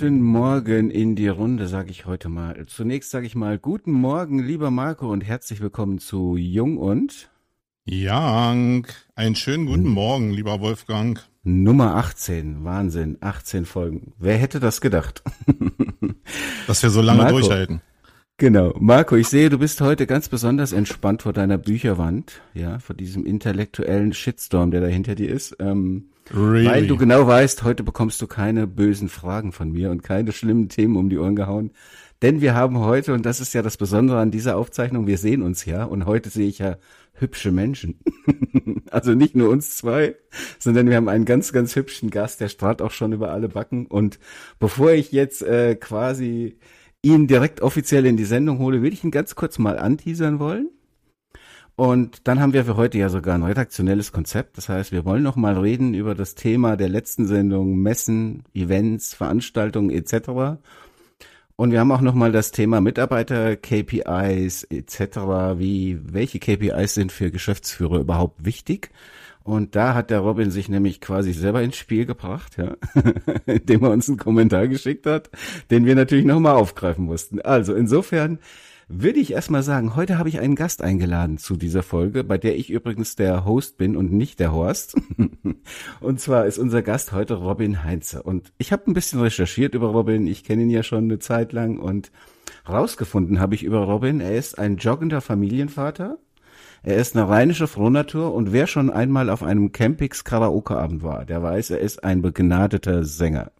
Guten Morgen in die Runde, sage ich heute mal. Zunächst sage ich mal guten Morgen, lieber Marco, und herzlich willkommen zu Jung und Young. Einen schönen guten. Morgen, lieber Wolfgang. Nummer 18, Wahnsinn, 18 Folgen. Wer hätte das gedacht? Dass wir so lange Marco, durchhalten. Genau. Marco, ich sehe, du bist heute ganz besonders entspannt vor deiner Bücherwand, ja, vor diesem intellektuellen Shitstorm, der da hinter dir ist. Ähm, really? Weil du genau weißt, heute bekommst du keine bösen Fragen von mir und keine schlimmen Themen um die Ohren gehauen. Denn wir haben heute, und das ist ja das Besondere an dieser Aufzeichnung, wir sehen uns ja, und heute sehe ich ja hübsche Menschen. also nicht nur uns zwei, sondern wir haben einen ganz, ganz hübschen Gast, der strahlt auch schon über alle Backen. Und bevor ich jetzt äh, quasi ihn direkt offiziell in die Sendung hole, will ich ihn ganz kurz mal anteasern wollen. Und dann haben wir für heute ja sogar ein redaktionelles Konzept. Das heißt, wir wollen noch mal reden über das Thema der letzten Sendung Messen, Events, Veranstaltungen etc. Und wir haben auch noch mal das Thema Mitarbeiter, KPIs etc. Wie welche KPIs sind für Geschäftsführer überhaupt wichtig? Und da hat der Robin sich nämlich quasi selber ins Spiel gebracht, ja, indem er uns einen Kommentar geschickt hat, den wir natürlich nochmal aufgreifen mussten. Also insofern würde ich erstmal sagen, heute habe ich einen Gast eingeladen zu dieser Folge, bei der ich übrigens der Host bin und nicht der Horst. und zwar ist unser Gast heute Robin Heinze. Und ich habe ein bisschen recherchiert über Robin. Ich kenne ihn ja schon eine Zeit lang und rausgefunden habe ich über Robin, er ist ein joggender Familienvater er ist eine rheinische Frohnatur und wer schon einmal auf einem Campix Karaoke-Abend war, der weiß, er ist ein begnadeter Sänger.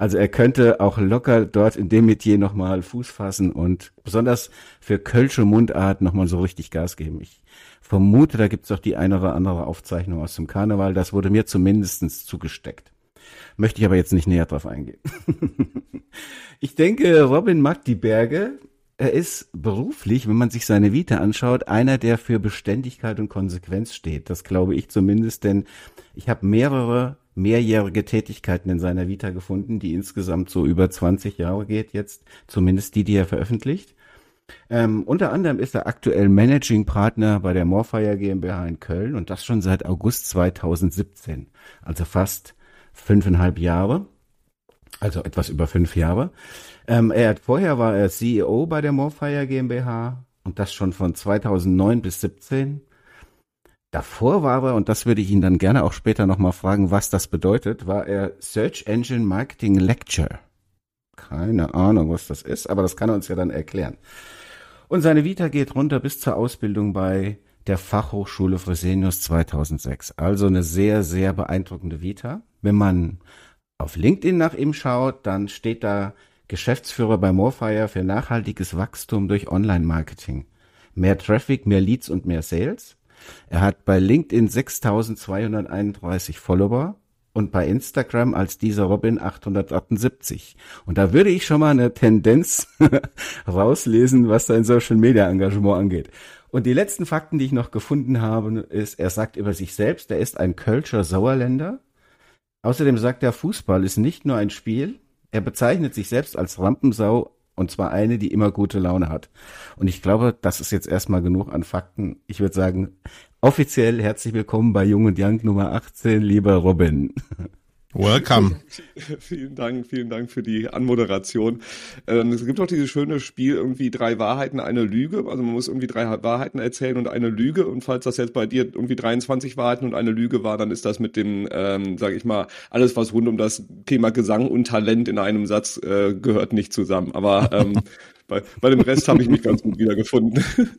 Also er könnte auch locker dort in dem Metier nochmal Fuß fassen und besonders für Kölsche Mundart nochmal so richtig Gas geben. Ich vermute, da gibt's auch die eine oder andere Aufzeichnung aus dem Karneval. Das wurde mir zumindestens zugesteckt. Möchte ich aber jetzt nicht näher drauf eingehen. ich denke, Robin mag die Berge er ist beruflich, wenn man sich seine Vita anschaut, einer, der für Beständigkeit und Konsequenz steht. Das glaube ich zumindest, denn ich habe mehrere mehrjährige Tätigkeiten in seiner Vita gefunden, die insgesamt so über 20 Jahre geht jetzt, zumindest die, die er veröffentlicht. Ähm, unter anderem ist er aktuell Managing Partner bei der Morfire GmbH in Köln und das schon seit August 2017, also fast fünfeinhalb Jahre, also etwas über fünf Jahre. Ähm, er hat, vorher war er CEO bei der Morfire GmbH und das schon von 2009 bis 17. Davor war er, und das würde ich ihn dann gerne auch später nochmal fragen, was das bedeutet, war er Search Engine Marketing Lecture. Keine Ahnung, was das ist, aber das kann er uns ja dann erklären. Und seine Vita geht runter bis zur Ausbildung bei der Fachhochschule Fresenius 2006. Also eine sehr, sehr beeindruckende Vita. Wenn man auf LinkedIn nach ihm schaut, dann steht da Geschäftsführer bei Morfire für nachhaltiges Wachstum durch Online-Marketing. Mehr Traffic, mehr Leads und mehr Sales. Er hat bei LinkedIn 6231 Follower und bei Instagram als dieser Robin 878. Und da würde ich schon mal eine Tendenz rauslesen, was sein Social Media Engagement angeht. Und die letzten Fakten, die ich noch gefunden habe, ist, er sagt über sich selbst, er ist ein Kölscher Sauerländer. Außerdem sagt er, Fußball ist nicht nur ein Spiel, er bezeichnet sich selbst als Rampensau und zwar eine, die immer gute Laune hat. Und ich glaube, das ist jetzt erstmal genug an Fakten. Ich würde sagen, offiziell herzlich willkommen bei Jung und Young Nummer 18, lieber Robin. Welcome. vielen Dank, vielen Dank für die Anmoderation. Ähm, es gibt auch dieses schöne Spiel irgendwie drei Wahrheiten, eine Lüge. Also man muss irgendwie drei Wahrheiten erzählen und eine Lüge. Und falls das jetzt bei dir irgendwie 23 Wahrheiten und eine Lüge war, dann ist das mit dem, ähm, sage ich mal, alles was rund um das Thema Gesang und Talent in einem Satz äh, gehört nicht zusammen. Aber ähm, bei, bei dem Rest habe ich mich ganz gut wiedergefunden.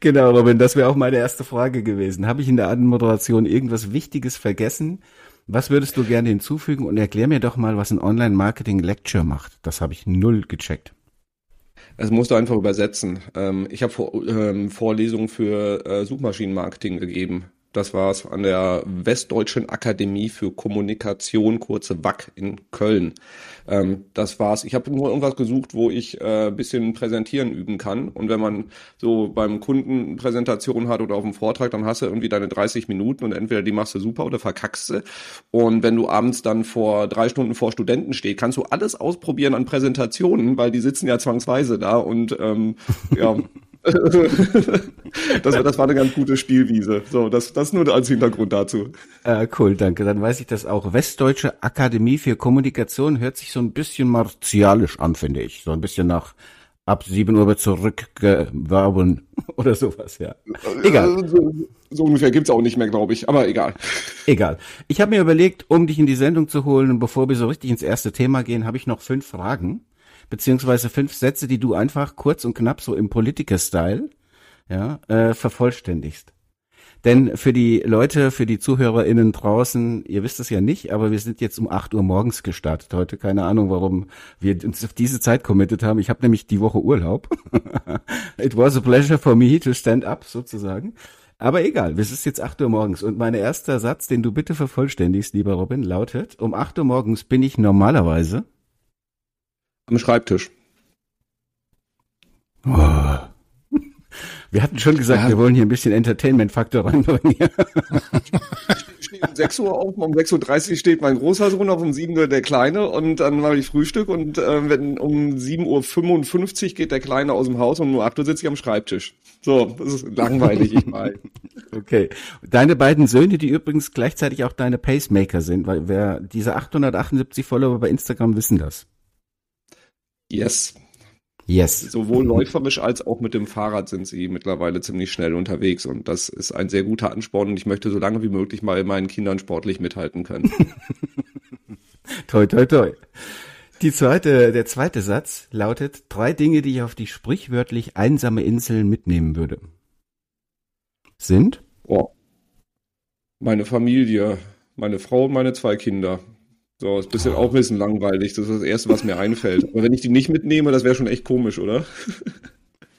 Genau, Robin, das wäre auch meine erste Frage gewesen. Habe ich in der Anmoderation irgendwas Wichtiges vergessen? Was würdest du gerne hinzufügen und erklär mir doch mal, was ein Online-Marketing-Lecture macht. Das habe ich null gecheckt. Das musst du einfach übersetzen. Ähm, ich habe ähm, Vorlesungen für äh, Suchmaschinenmarketing gegeben. Das war's an der Westdeutschen Akademie für Kommunikation, kurze WAC in Köln. Ähm, das war's. Ich habe nur irgendwas gesucht, wo ich äh, bisschen präsentieren üben kann. Und wenn man so beim Kunden Präsentation hat oder auf dem Vortrag, dann hast du irgendwie deine 30 Minuten und entweder die machst du super oder verkackst du. Und wenn du abends dann vor drei Stunden vor Studenten stehst, kannst du alles ausprobieren an Präsentationen, weil die sitzen ja zwangsweise da und ähm, ja. das, das war eine ganz gute Spielwiese. So, das, das nur als Hintergrund dazu. Äh, cool, danke. Dann weiß ich das auch. Westdeutsche Akademie für Kommunikation hört sich so ein bisschen martialisch an, finde ich. So ein bisschen nach ab 7 Uhr wird zurückgeworben oder sowas, ja. Egal. So, so ungefähr gibt's auch nicht mehr, glaube ich, aber egal. Egal. Ich habe mir überlegt, um dich in die Sendung zu holen und bevor wir so richtig ins erste Thema gehen, habe ich noch fünf Fragen, beziehungsweise fünf Sätze, die du einfach kurz und knapp so im Politiker-Style ja, äh, vervollständigst. Denn für die Leute, für die ZuhörerInnen draußen, ihr wisst es ja nicht, aber wir sind jetzt um 8 Uhr morgens gestartet heute. Keine Ahnung, warum wir uns auf diese Zeit committed haben. Ich habe nämlich die Woche Urlaub. It was a pleasure for me to stand up, sozusagen. Aber egal, es ist jetzt 8 Uhr morgens und mein erster Satz, den du bitte vervollständigst, lieber Robin, lautet, um 8 Uhr morgens bin ich normalerweise am Schreibtisch. Oh. Wir hatten schon gesagt, ja. wir wollen hier ein bisschen Entertainment-Faktor reinbringen. ich stehe um 6 Uhr auf, um 6.30 Uhr steht mein großer Sohn auf, um 7 Uhr der Kleine und dann mache ich Frühstück und äh, wenn um 7.55 Uhr geht der Kleine aus dem Haus und um 8 Uhr sitze ich am Schreibtisch. So, das ist langweilig, ich weiß. Okay. Deine beiden Söhne, die übrigens gleichzeitig auch deine Pacemaker sind, weil wer diese 878 Follower bei Instagram wissen das. Yes. Yes. Sowohl läuferisch als auch mit dem Fahrrad sind sie mittlerweile ziemlich schnell unterwegs und das ist ein sehr guter Ansporn und ich möchte so lange wie möglich mal meinen Kindern sportlich mithalten können. toi, toi, toi. Die zweite, der zweite Satz lautet drei Dinge, die ich auf die sprichwörtlich einsame Insel mitnehmen würde. Sind? Oh. Meine Familie, meine Frau und meine zwei Kinder. So, ist ein bisschen auch ein bisschen langweilig. Das ist das Erste, was mir einfällt. Aber wenn ich die nicht mitnehme, das wäre schon echt komisch, oder?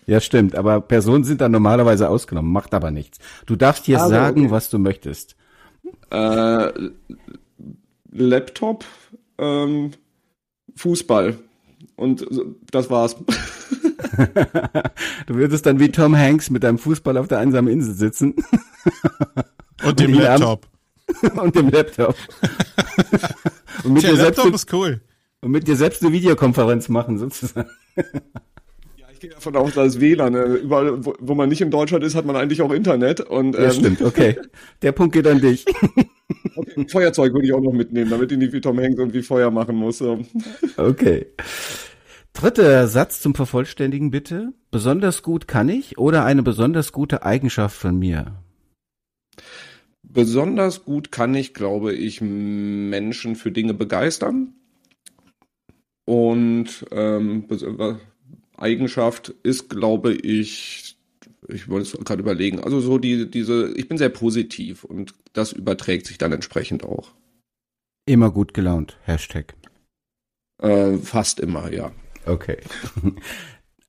Ja, stimmt. Aber Personen sind dann normalerweise ausgenommen, macht aber nichts. Du darfst hier also, sagen, okay. was du möchtest. Äh, Laptop, ähm, Fußball. Und das war's. du würdest dann wie Tom Hanks mit deinem Fußball auf der einsamen Insel sitzen. Und dem Laptop. Und dem Laptop. Und mit, dir selbst eine, ist cool. und mit dir selbst eine Videokonferenz machen, sozusagen. Ja, ich gehe davon aus, dass WLAN, äh, überall, wo, wo, man nicht in Deutschland ist, hat man eigentlich auch Internet. Und, ähm, ja, stimmt, okay. Der Punkt geht an dich. Okay, Feuerzeug würde ich auch noch mitnehmen, damit ich nicht wie Tom Hanks und wie Feuer machen muss. Okay. Dritter Satz zum Vervollständigen bitte. Besonders gut kann ich oder eine besonders gute Eigenschaft von mir? Besonders gut kann ich, glaube ich, Menschen für Dinge begeistern. Und ähm, Eigenschaft ist, glaube ich, ich wollte es gerade überlegen, also so die, diese, ich bin sehr positiv und das überträgt sich dann entsprechend auch. Immer gut gelaunt, Hashtag. Äh, fast immer, ja. Okay.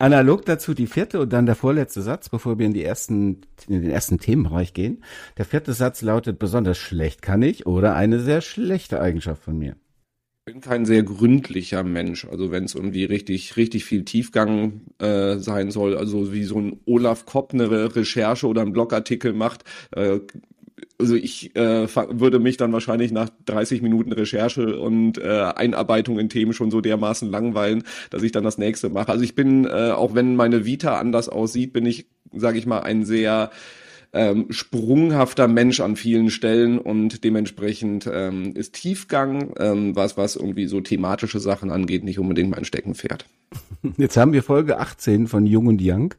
Analog dazu die vierte und dann der vorletzte Satz, bevor wir in, die ersten, in den ersten Themenbereich gehen. Der vierte Satz lautet, besonders schlecht kann ich oder eine sehr schlechte Eigenschaft von mir. Ich bin kein sehr gründlicher Mensch. Also wenn es irgendwie richtig, richtig viel Tiefgang äh, sein soll, also wie so ein Olaf Kopp eine Recherche oder einen Blogartikel macht, äh, also ich äh, würde mich dann wahrscheinlich nach 30 Minuten Recherche und äh, Einarbeitung in Themen schon so dermaßen langweilen, dass ich dann das nächste mache. Also ich bin, äh, auch wenn meine Vita anders aussieht, bin ich, sage ich mal, ein sehr ähm, sprunghafter Mensch an vielen Stellen und dementsprechend ähm, ist Tiefgang, ähm, was, was irgendwie so thematische Sachen angeht, nicht unbedingt mein Steckenpferd. Jetzt haben wir Folge 18 von Jung und Young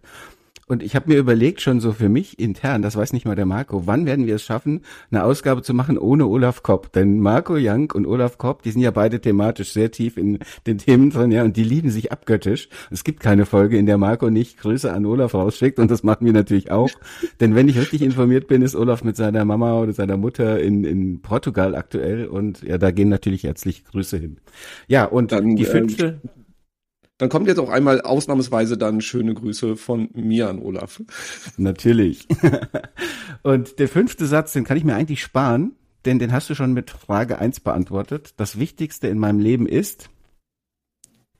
und ich habe mir überlegt, schon so für mich intern, das weiß nicht mal der Marco, wann werden wir es schaffen, eine Ausgabe zu machen ohne Olaf Kopp? Denn Marco Young und Olaf Kopp, die sind ja beide thematisch sehr tief in den Themen drin, ja, und die lieben sich abgöttisch. Es gibt keine Folge, in der Marco nicht Grüße an Olaf rausschickt und das machen wir natürlich auch. Denn wenn ich richtig informiert bin, ist Olaf mit seiner Mama oder seiner Mutter in, in Portugal aktuell und ja, da gehen natürlich herzliche Grüße hin. Ja, und Dann, die fünfte. Ähm dann kommt jetzt auch einmal ausnahmsweise dann schöne Grüße von mir an Olaf. Natürlich. Und der fünfte Satz, den kann ich mir eigentlich sparen, denn den hast du schon mit Frage eins beantwortet. Das Wichtigste in meinem Leben ist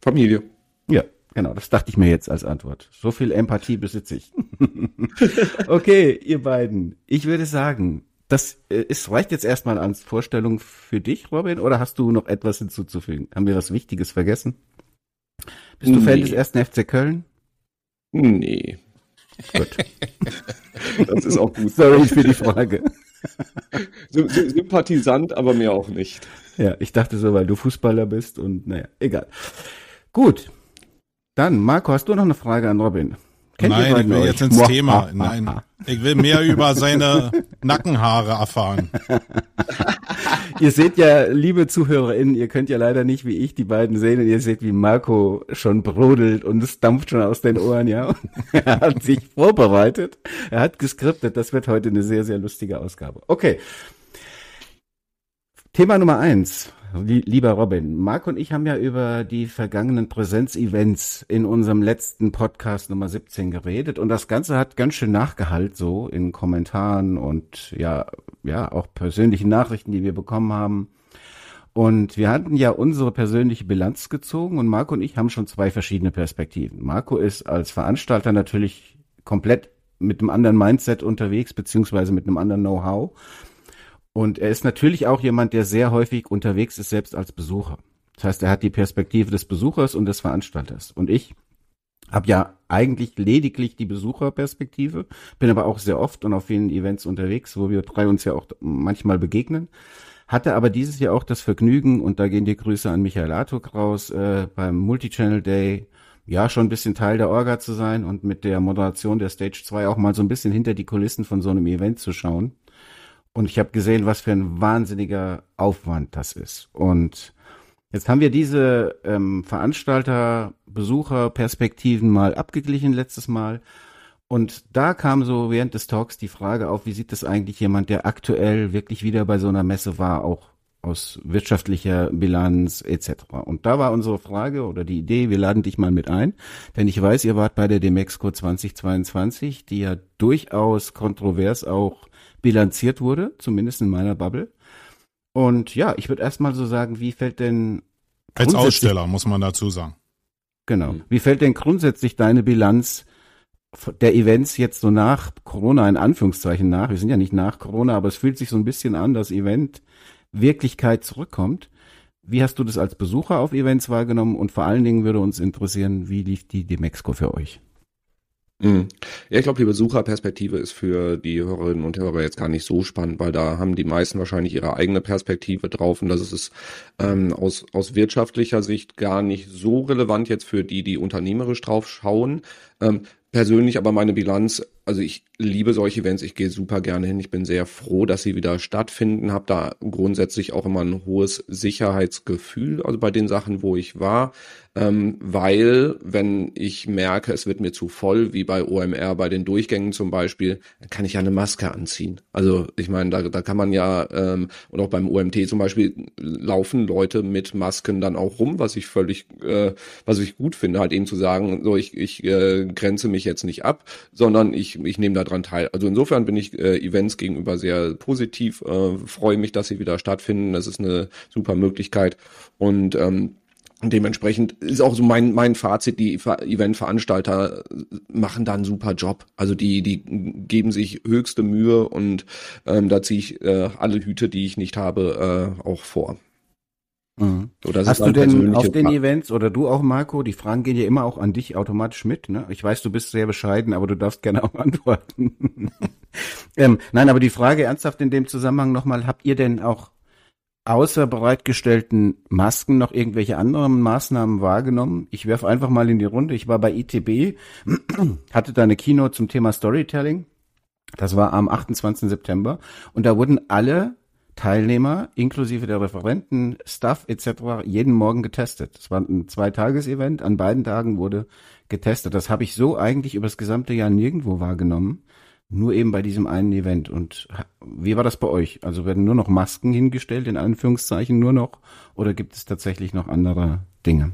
Familie. Ja, genau, das dachte ich mir jetzt als Antwort. So viel Empathie besitze ich. okay, ihr beiden. Ich würde sagen, das ist, äh, reicht jetzt erstmal als Vorstellung für dich, Robin, oder hast du noch etwas hinzuzufügen? Haben wir was Wichtiges vergessen? Bist du nee. Fan des ersten FC Köln? Nee. Gut. Das ist auch gut. Sorry für die Frage. Sympathisant, aber mir auch nicht. Ja, ich dachte so, weil du Fußballer bist und naja, egal. Gut. Dann, Marco, hast du noch eine Frage an Robin? Kennt Nein, ich will euch? jetzt ins Boah. Thema. Nein, ich will mehr über seine Nackenhaare erfahren. ihr seht ja, liebe ZuhörerInnen, ihr könnt ja leider nicht wie ich die beiden sehen und ihr seht, wie Marco schon brodelt und es dampft schon aus den Ohren, ja. Und er hat sich vorbereitet. Er hat geskriptet. Das wird heute eine sehr, sehr lustige Ausgabe. Okay. Thema Nummer eins. Lieber Robin, Marc und ich haben ja über die vergangenen Präsenzevents in unserem letzten Podcast Nummer 17 geredet und das Ganze hat ganz schön nachgehalt so in Kommentaren und ja, ja, auch persönlichen Nachrichten, die wir bekommen haben. Und wir hatten ja unsere persönliche Bilanz gezogen und Marco und ich haben schon zwei verschiedene Perspektiven. Marco ist als Veranstalter natürlich komplett mit einem anderen Mindset unterwegs, beziehungsweise mit einem anderen Know-how. Und er ist natürlich auch jemand, der sehr häufig unterwegs ist, selbst als Besucher. Das heißt, er hat die Perspektive des Besuchers und des Veranstalters. Und ich habe ja eigentlich lediglich die Besucherperspektive, bin aber auch sehr oft und auf vielen Events unterwegs, wo wir drei uns ja auch manchmal begegnen. Hatte aber dieses Jahr auch das Vergnügen, und da gehen die Grüße an Michael Artuk raus, äh, beim Multichannel Day ja schon ein bisschen Teil der Orga zu sein und mit der Moderation der Stage 2 auch mal so ein bisschen hinter die Kulissen von so einem Event zu schauen. Und ich habe gesehen, was für ein wahnsinniger Aufwand das ist. Und jetzt haben wir diese ähm, Veranstalter, Besucher, Perspektiven mal abgeglichen letztes Mal. Und da kam so während des Talks die Frage auf, wie sieht das eigentlich jemand, der aktuell wirklich wieder bei so einer Messe war, auch aus wirtschaftlicher Bilanz etc. Und da war unsere Frage oder die Idee, wir laden dich mal mit ein, denn ich weiß, ihr wart bei der Demexco 2022, die ja durchaus kontrovers auch bilanziert wurde, zumindest in meiner Bubble. Und ja, ich würde erstmal so sagen, wie fällt denn als Aussteller muss man dazu sagen. Genau. Mhm. Wie fällt denn grundsätzlich deine Bilanz der Events jetzt so nach Corona in Anführungszeichen nach? Wir sind ja nicht nach Corona, aber es fühlt sich so ein bisschen an, dass Event Wirklichkeit zurückkommt. Wie hast du das als Besucher auf Events wahrgenommen? Und vor allen Dingen würde uns interessieren, wie lief die Demexco für euch? Mhm. Ja, ich glaube, die Besucherperspektive ist für die Hörerinnen und Hörer jetzt gar nicht so spannend, weil da haben die meisten wahrscheinlich ihre eigene Perspektive drauf und das ist ähm, aus, aus wirtschaftlicher Sicht gar nicht so relevant jetzt für die, die unternehmerisch drauf schauen. Ähm, persönlich aber meine Bilanz, also ich liebe solche Events, ich gehe super gerne hin, ich bin sehr froh, dass sie wieder stattfinden, habe da grundsätzlich auch immer ein hohes Sicherheitsgefühl, also bei den Sachen, wo ich war ähm, weil wenn ich merke, es wird mir zu voll, wie bei OMR, bei den Durchgängen zum Beispiel, dann kann ich ja eine Maske anziehen. Also ich meine, da, da kann man ja, ähm, und auch beim OMT zum Beispiel, laufen Leute mit Masken dann auch rum, was ich völlig, äh, was ich gut finde, halt eben zu sagen, so ich, ich äh, grenze mich jetzt nicht ab, sondern ich, ich nehme daran teil. Also insofern bin ich äh, Events gegenüber sehr positiv, äh, freue mich, dass sie wieder stattfinden. Das ist eine super Möglichkeit. Und ähm, und dementsprechend ist auch so mein, mein Fazit, die Eventveranstalter machen da einen super Job. Also die, die geben sich höchste Mühe und ähm, da ziehe ich äh, alle Hüte, die ich nicht habe, äh, auch vor. Mhm. So, Hast du denn auf den Events oder du auch, Marco, die Fragen gehen ja immer auch an dich automatisch mit, ne? Ich weiß, du bist sehr bescheiden, aber du darfst gerne auch antworten. ähm, nein, aber die Frage ernsthaft in dem Zusammenhang nochmal, habt ihr denn auch außer bereitgestellten Masken noch irgendwelche anderen Maßnahmen wahrgenommen? Ich werfe einfach mal in die Runde. Ich war bei ITB, hatte da eine Keynote zum Thema Storytelling. Das war am 28. September. Und da wurden alle Teilnehmer, inklusive der Referenten, Staff etc., jeden Morgen getestet. Es war ein Zweitages-Event. An beiden Tagen wurde getestet. Das habe ich so eigentlich über das gesamte Jahr nirgendwo wahrgenommen. Nur eben bei diesem einen Event. Und wie war das bei euch? Also werden nur noch Masken hingestellt, in Anführungszeichen nur noch? Oder gibt es tatsächlich noch andere Dinge?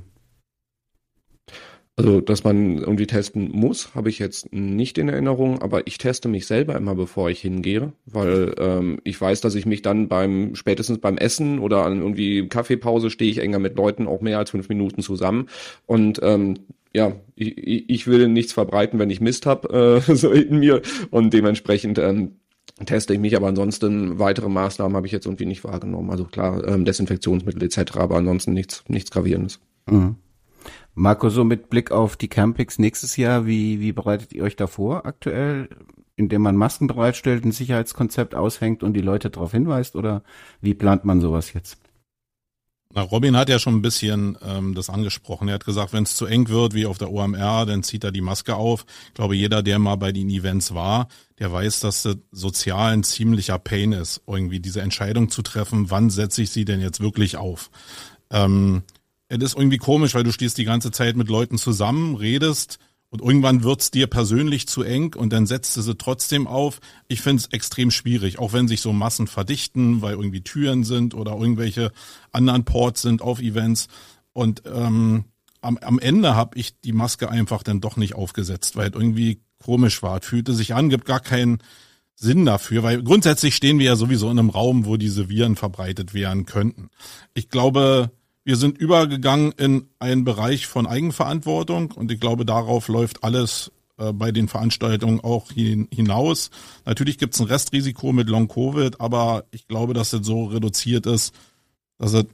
Also, dass man irgendwie testen muss, habe ich jetzt nicht in Erinnerung, aber ich teste mich selber immer, bevor ich hingehe, weil ähm, ich weiß, dass ich mich dann beim, spätestens beim Essen oder an irgendwie Kaffeepause stehe ich enger mit Leuten auch mehr als fünf Minuten zusammen und ähm, ja, ich, ich will nichts verbreiten, wenn ich Mist habe, äh, so in mir. Und dementsprechend ähm, teste ich mich, aber ansonsten weitere Maßnahmen habe ich jetzt irgendwie nicht wahrgenommen. Also klar, ähm, Desinfektionsmittel etc., aber ansonsten nichts, nichts Gravierendes. Mhm. Marco, so mit Blick auf die Campings nächstes Jahr, wie, wie bereitet ihr euch da vor aktuell? Indem man Masken bereitstellt, ein Sicherheitskonzept aushängt und die Leute darauf hinweist oder wie plant man sowas jetzt? Na, Robin hat ja schon ein bisschen ähm, das angesprochen. Er hat gesagt, wenn es zu eng wird, wie auf der OMR, dann zieht er die Maske auf. Ich glaube, jeder, der mal bei den Events war, der weiß, dass das sozial ein ziemlicher Pain ist, irgendwie diese Entscheidung zu treffen, wann setze ich sie denn jetzt wirklich auf. Ähm, es ist irgendwie komisch, weil du stehst die ganze Zeit mit Leuten zusammen, redest, und irgendwann wird's dir persönlich zu eng und dann setzt du sie trotzdem auf. Ich finde es extrem schwierig, auch wenn sich so Massen verdichten, weil irgendwie Türen sind oder irgendwelche anderen Ports sind auf Events. Und ähm, am, am Ende habe ich die Maske einfach dann doch nicht aufgesetzt, weil es irgendwie komisch war. Es fühlte sich an, gibt gar keinen Sinn dafür, weil grundsätzlich stehen wir ja sowieso in einem Raum, wo diese Viren verbreitet werden könnten. Ich glaube, wir sind übergegangen in einen Bereich von Eigenverantwortung und ich glaube, darauf läuft alles äh, bei den Veranstaltungen auch hinaus. Natürlich gibt es ein Restrisiko mit Long Covid, aber ich glaube, dass es so reduziert ist, dass es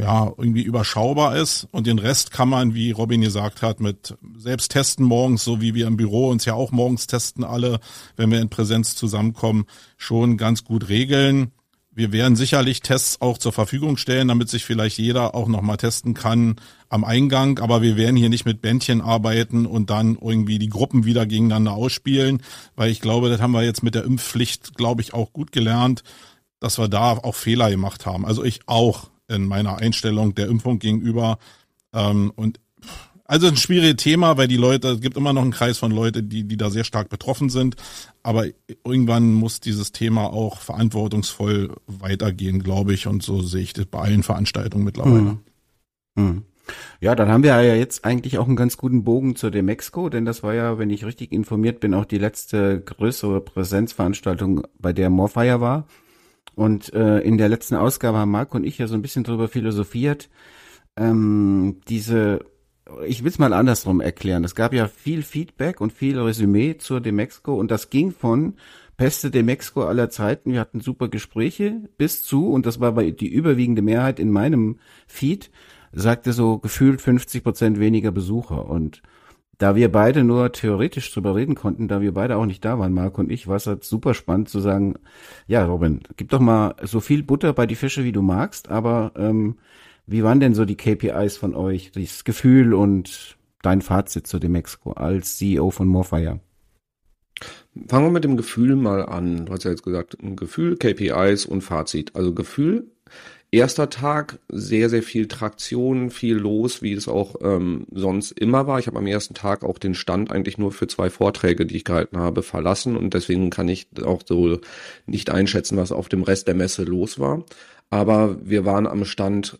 ja irgendwie überschaubar ist und den Rest kann man, wie Robin gesagt hat, mit selbst testen morgens, so wie wir im Büro uns ja auch morgens testen alle, wenn wir in Präsenz zusammenkommen, schon ganz gut regeln. Wir werden sicherlich Tests auch zur Verfügung stellen, damit sich vielleicht jeder auch nochmal testen kann am Eingang. Aber wir werden hier nicht mit Bändchen arbeiten und dann irgendwie die Gruppen wieder gegeneinander ausspielen, weil ich glaube, das haben wir jetzt mit der Impfpflicht, glaube ich, auch gut gelernt, dass wir da auch Fehler gemacht haben. Also ich auch in meiner Einstellung der Impfung gegenüber. Ähm, und also ein schwieriges Thema, weil die Leute, es gibt immer noch einen Kreis von Leuten, die, die da sehr stark betroffen sind. Aber irgendwann muss dieses Thema auch verantwortungsvoll weitergehen, glaube ich. Und so sehe ich das bei allen Veranstaltungen mittlerweile. Hm. Hm. Ja, dann haben wir ja jetzt eigentlich auch einen ganz guten Bogen zur Demexco, denn das war ja, wenn ich richtig informiert bin, auch die letzte größere Präsenzveranstaltung, bei der Morfire war. Und äh, in der letzten Ausgabe haben Marc und ich ja so ein bisschen drüber philosophiert. Ähm, diese ich will es mal andersrum erklären. Es gab ja viel Feedback und viel Resümee zur Demexco und das ging von Peste Demexco aller Zeiten, wir hatten super Gespräche, bis zu, und das war die überwiegende Mehrheit in meinem Feed, sagte so gefühlt 50 Prozent weniger Besucher. Und da wir beide nur theoretisch drüber reden konnten, da wir beide auch nicht da waren, Marc und ich, war es halt super spannend zu sagen, ja, Robin, gib doch mal so viel Butter bei die Fische, wie du magst, aber ähm, wie waren denn so die KPIs von euch, das Gefühl und dein Fazit zu dem Mexiko als CEO von Morfire? Fangen wir mit dem Gefühl mal an. Du hast ja jetzt gesagt, ein Gefühl, KPIs und Fazit. Also Gefühl, erster Tag, sehr, sehr viel Traktion, viel los, wie es auch ähm, sonst immer war. Ich habe am ersten Tag auch den Stand eigentlich nur für zwei Vorträge, die ich gehalten habe, verlassen und deswegen kann ich auch so nicht einschätzen, was auf dem Rest der Messe los war. Aber wir waren am Stand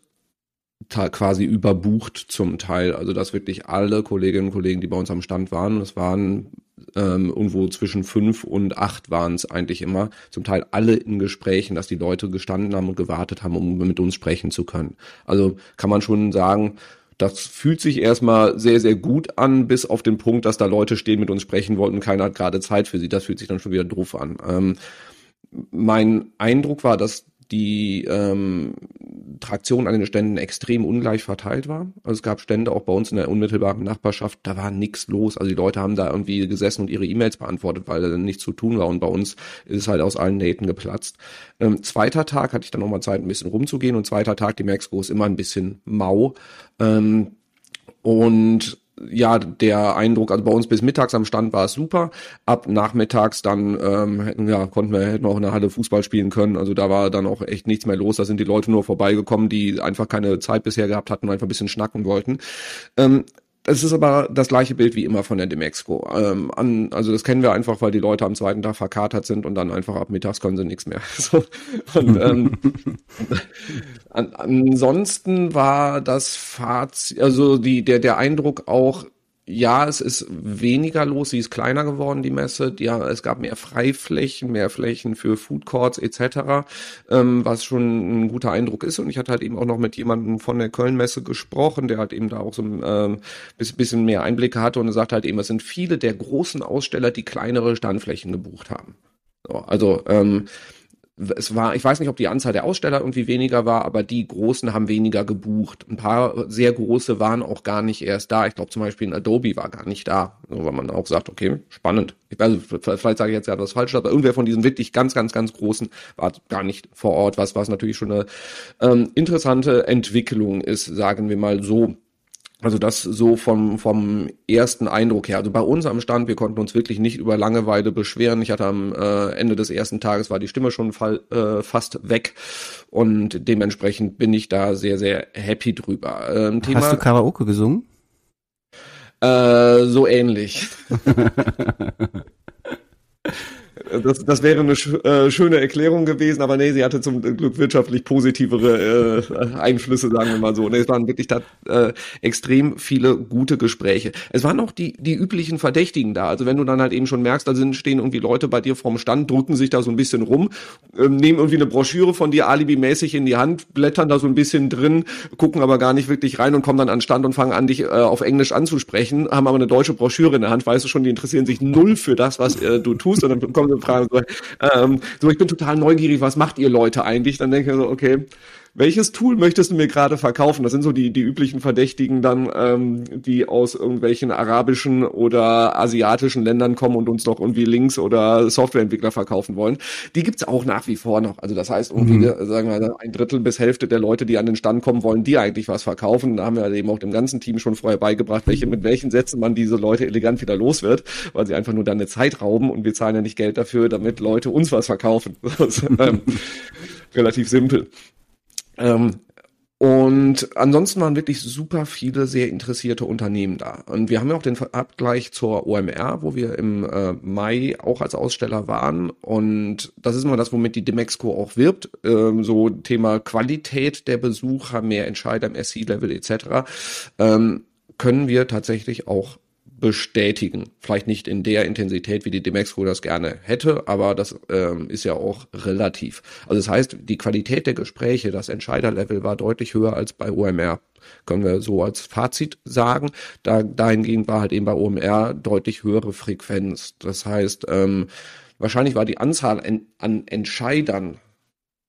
quasi überbucht zum Teil. Also dass wirklich alle Kolleginnen und Kollegen, die bei uns am Stand waren, es waren ähm, irgendwo zwischen fünf und acht waren es eigentlich immer, zum Teil alle in Gesprächen, dass die Leute gestanden haben und gewartet haben, um mit uns sprechen zu können. Also kann man schon sagen, das fühlt sich erstmal sehr, sehr gut an, bis auf den Punkt, dass da Leute stehen, mit uns sprechen wollten keiner hat gerade Zeit für sie. Das fühlt sich dann schon wieder doof an. Ähm, mein Eindruck war, dass die ähm, Traktion an den Ständen extrem ungleich verteilt war. Also es gab Stände auch bei uns in der unmittelbaren Nachbarschaft, da war nichts los. Also die Leute haben da irgendwie gesessen und ihre E-Mails beantwortet, weil da nichts zu tun war. Und bei uns ist es halt aus allen Nähten geplatzt. Ähm, zweiter Tag hatte ich dann nochmal Zeit, ein bisschen rumzugehen. Und zweiter Tag, die Mexiko ist immer ein bisschen mau. Ähm, und ja, der Eindruck, also bei uns bis mittags am Stand war es super. Ab nachmittags dann ähm, ja, konnten wir hätten auch in der Halle Fußball spielen können. Also da war dann auch echt nichts mehr los. Da sind die Leute nur vorbeigekommen, die einfach keine Zeit bisher gehabt hatten und einfach ein bisschen schnacken wollten. Ähm, es ist aber das gleiche Bild wie immer von der Demexco. Ähm, an, also das kennen wir einfach, weil die Leute am zweiten Tag verkatert sind und dann einfach ab mittags können sie nichts mehr. So, und, ähm, an, ansonsten war das Fazit, also die, der, der Eindruck auch, ja, es ist weniger los, sie ist kleiner geworden, die Messe. Ja, es gab mehr Freiflächen, mehr Flächen für Food Courts etc., ähm, was schon ein guter Eindruck ist. Und ich hatte halt eben auch noch mit jemandem von der Köln-Messe gesprochen, der halt eben da auch so ein ähm, bisschen mehr Einblicke hatte und er sagt halt eben, es sind viele der großen Aussteller, die kleinere Standflächen gebucht haben. So, also ähm, es war, ich weiß nicht, ob die Anzahl der Aussteller irgendwie weniger war, aber die großen haben weniger gebucht. Ein paar sehr große waren auch gar nicht erst da. Ich glaube zum Beispiel ein Adobe war gar nicht da, weil man auch sagt, okay, spannend. Also vielleicht sage ich jetzt ja was falsch, aber irgendwer von diesen wirklich ganz, ganz, ganz großen war gar nicht vor Ort, was was natürlich schon eine ähm, interessante Entwicklung ist, sagen wir mal so. Also das so vom, vom ersten Eindruck her. Also bei uns am Stand, wir konnten uns wirklich nicht über Langeweile beschweren. Ich hatte am äh, Ende des ersten Tages war die Stimme schon fall, äh, fast weg und dementsprechend bin ich da sehr, sehr happy drüber. Ähm, Thema, Hast du Karaoke gesungen? Äh, so ähnlich. Das, das wäre eine sch äh, schöne Erklärung gewesen, aber nee, sie hatte zum Glück wirtschaftlich positivere äh, Einflüsse, sagen wir mal so. Nee, es waren wirklich da, äh, extrem viele gute Gespräche. Es waren auch die, die üblichen Verdächtigen da. Also wenn du dann halt eben schon merkst, da sind, stehen irgendwie Leute bei dir vorm Stand, drücken sich da so ein bisschen rum, ähm, nehmen irgendwie eine Broschüre von dir alibimäßig in die Hand, blättern da so ein bisschen drin, gucken aber gar nicht wirklich rein und kommen dann an Stand und fangen an, dich äh, auf Englisch anzusprechen, haben aber eine deutsche Broschüre in der Hand, weißt du schon, die interessieren sich null für das, was äh, du tust und dann kommen Fragen. So, ähm, so, ich bin total neugierig, was macht ihr Leute eigentlich? Dann denke ich so, okay, welches Tool möchtest du mir gerade verkaufen? Das sind so die, die üblichen Verdächtigen dann, ähm, die aus irgendwelchen arabischen oder asiatischen Ländern kommen und uns noch irgendwie Links oder Softwareentwickler verkaufen wollen. Die gibt's auch nach wie vor noch. Also das heißt, irgendwie, mhm. sagen wir, ein Drittel bis Hälfte der Leute, die an den Stand kommen, wollen die eigentlich was verkaufen. Da haben wir eben auch dem ganzen Team schon vorher beigebracht, welche, mit welchen Sätzen man diese Leute elegant wieder los wird, weil sie einfach nur dann eine Zeit rauben und wir zahlen ja nicht Geld dafür, damit Leute uns was verkaufen. Ist, ähm, relativ simpel. Ähm, und ansonsten waren wirklich super viele sehr interessierte Unternehmen da. Und wir haben ja auch den Abgleich zur OMR, wo wir im äh, Mai auch als Aussteller waren. Und das ist immer das, womit die Demexco auch wirbt. Ähm, so Thema Qualität der Besucher, mehr Entscheider im SC-Level etc. Ähm, können wir tatsächlich auch bestätigen. Vielleicht nicht in der Intensität, wie die Demexco das gerne hätte, aber das ähm, ist ja auch relativ. Also das heißt, die Qualität der Gespräche, das Entscheiderlevel war deutlich höher als bei OMR. Können wir so als Fazit sagen. Da, dahingehend war halt eben bei OMR deutlich höhere Frequenz. Das heißt, ähm, wahrscheinlich war die Anzahl en, an Entscheidern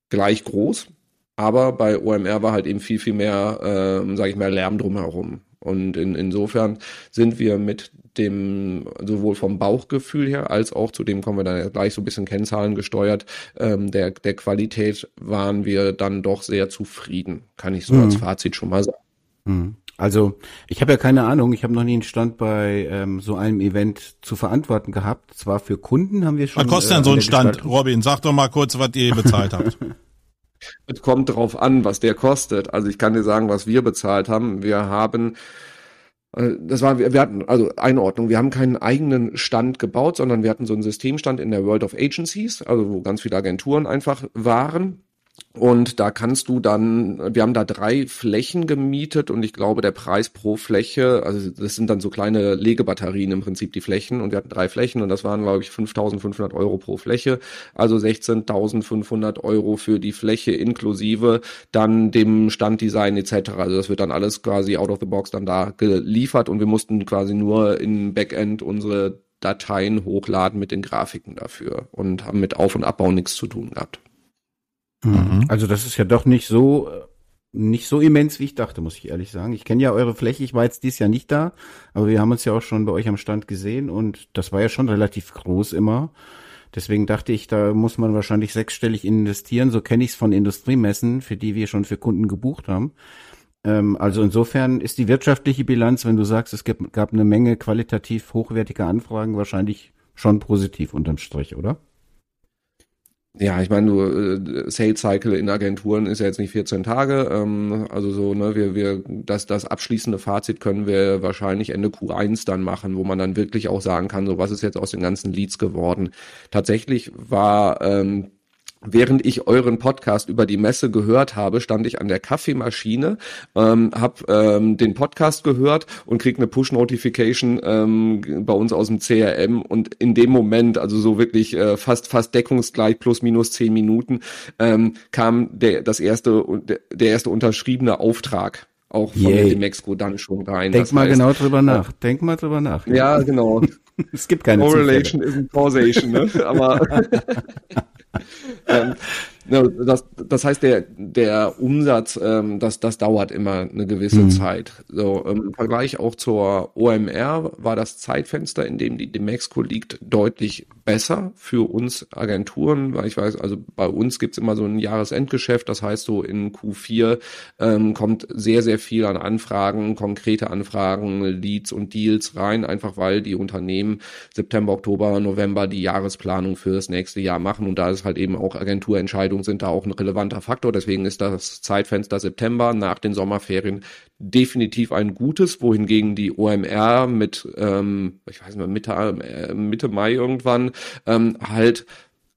gleich groß, aber bei OMR war halt eben viel, viel mehr, ähm, sage ich mal, Lärm drumherum. Und in, insofern sind wir mit dem, sowohl vom Bauchgefühl her, als auch zu dem kommen wir dann gleich so ein bisschen Kennzahlen gesteuert, ähm, der, der Qualität waren wir dann doch sehr zufrieden, kann ich so mhm. als Fazit schon mal sagen. Mhm. Also ich habe ja keine Ahnung, ich habe noch nie einen Stand bei ähm, so einem Event zu verantworten gehabt. Zwar für Kunden haben wir schon. Was kostet denn äh, so ein Stand, Robin? Sag doch mal kurz, was ihr bezahlt habt. Es kommt drauf an, was der kostet. Also ich kann dir sagen, was wir bezahlt haben. Wir haben äh, das war, wir hatten, also Einordnung, wir haben keinen eigenen Stand gebaut, sondern wir hatten so einen Systemstand in der World of Agencies, also wo ganz viele Agenturen einfach waren. Und da kannst du dann, wir haben da drei Flächen gemietet und ich glaube, der Preis pro Fläche, also das sind dann so kleine Legebatterien im Prinzip die Flächen und wir hatten drei Flächen und das waren, glaube ich, 5.500 Euro pro Fläche, also 16.500 Euro für die Fläche inklusive dann dem Standdesign etc. Also das wird dann alles quasi out of the box dann da geliefert und wir mussten quasi nur im Backend unsere Dateien hochladen mit den Grafiken dafür und haben mit Auf- und Abbau nichts zu tun gehabt. Mhm. Also das ist ja doch nicht so nicht so immens, wie ich dachte, muss ich ehrlich sagen. Ich kenne ja eure Fläche, ich war jetzt dieses Jahr nicht da, aber wir haben uns ja auch schon bei euch am Stand gesehen und das war ja schon relativ groß immer. Deswegen dachte ich, da muss man wahrscheinlich sechsstellig investieren. So kenne ich es von Industriemessen, für die wir schon für Kunden gebucht haben. Ähm, also insofern ist die wirtschaftliche Bilanz, wenn du sagst, es gab, gab eine Menge qualitativ hochwertiger Anfragen, wahrscheinlich schon positiv unterm Strich, oder? Ja, ich meine, du, äh, Sales Cycle in Agenturen ist ja jetzt nicht 14 Tage. Ähm, also so, ne, wir, wir, das, das abschließende Fazit können wir wahrscheinlich Ende Q1 dann machen, wo man dann wirklich auch sagen kann, so was ist jetzt aus den ganzen Leads geworden. Tatsächlich war ähm, Während ich euren Podcast über die Messe gehört habe, stand ich an der Kaffeemaschine, ähm, habe ähm, den Podcast gehört und krieg eine Push-Notification ähm, bei uns aus dem CRM und in dem Moment, also so wirklich äh, fast fast deckungsgleich plus minus zehn Minuten, ähm, kam der das erste der erste unterschriebene Auftrag auch von Yay. dem Mexiko dann schon rein. Denk das mal heißt, genau drüber nach. Denk mal drüber nach. Ja, genau. es gibt keine Correlation isn't causation, ne? Aber ähm, das, das heißt, der, der Umsatz, ähm, das, das dauert immer eine gewisse mhm. Zeit. So, Im Vergleich auch zur OMR war das Zeitfenster, in dem die Demexco liegt, deutlich besser für uns Agenturen, weil ich weiß, also bei uns gibt's immer so ein Jahresendgeschäft, das heißt so in Q4 ähm, kommt sehr, sehr viel an Anfragen, konkrete Anfragen, Leads und Deals rein, einfach weil die Unternehmen September, Oktober, November die Jahresplanung für das nächste Jahr machen und da ist halt eben auch Agenturentscheidungen sind da auch ein relevanter Faktor, deswegen ist das Zeitfenster September nach den Sommerferien definitiv ein gutes, wohingegen die OMR mit, ähm, ich weiß nicht, Mitte, äh, Mitte Mai irgendwann ähm, halt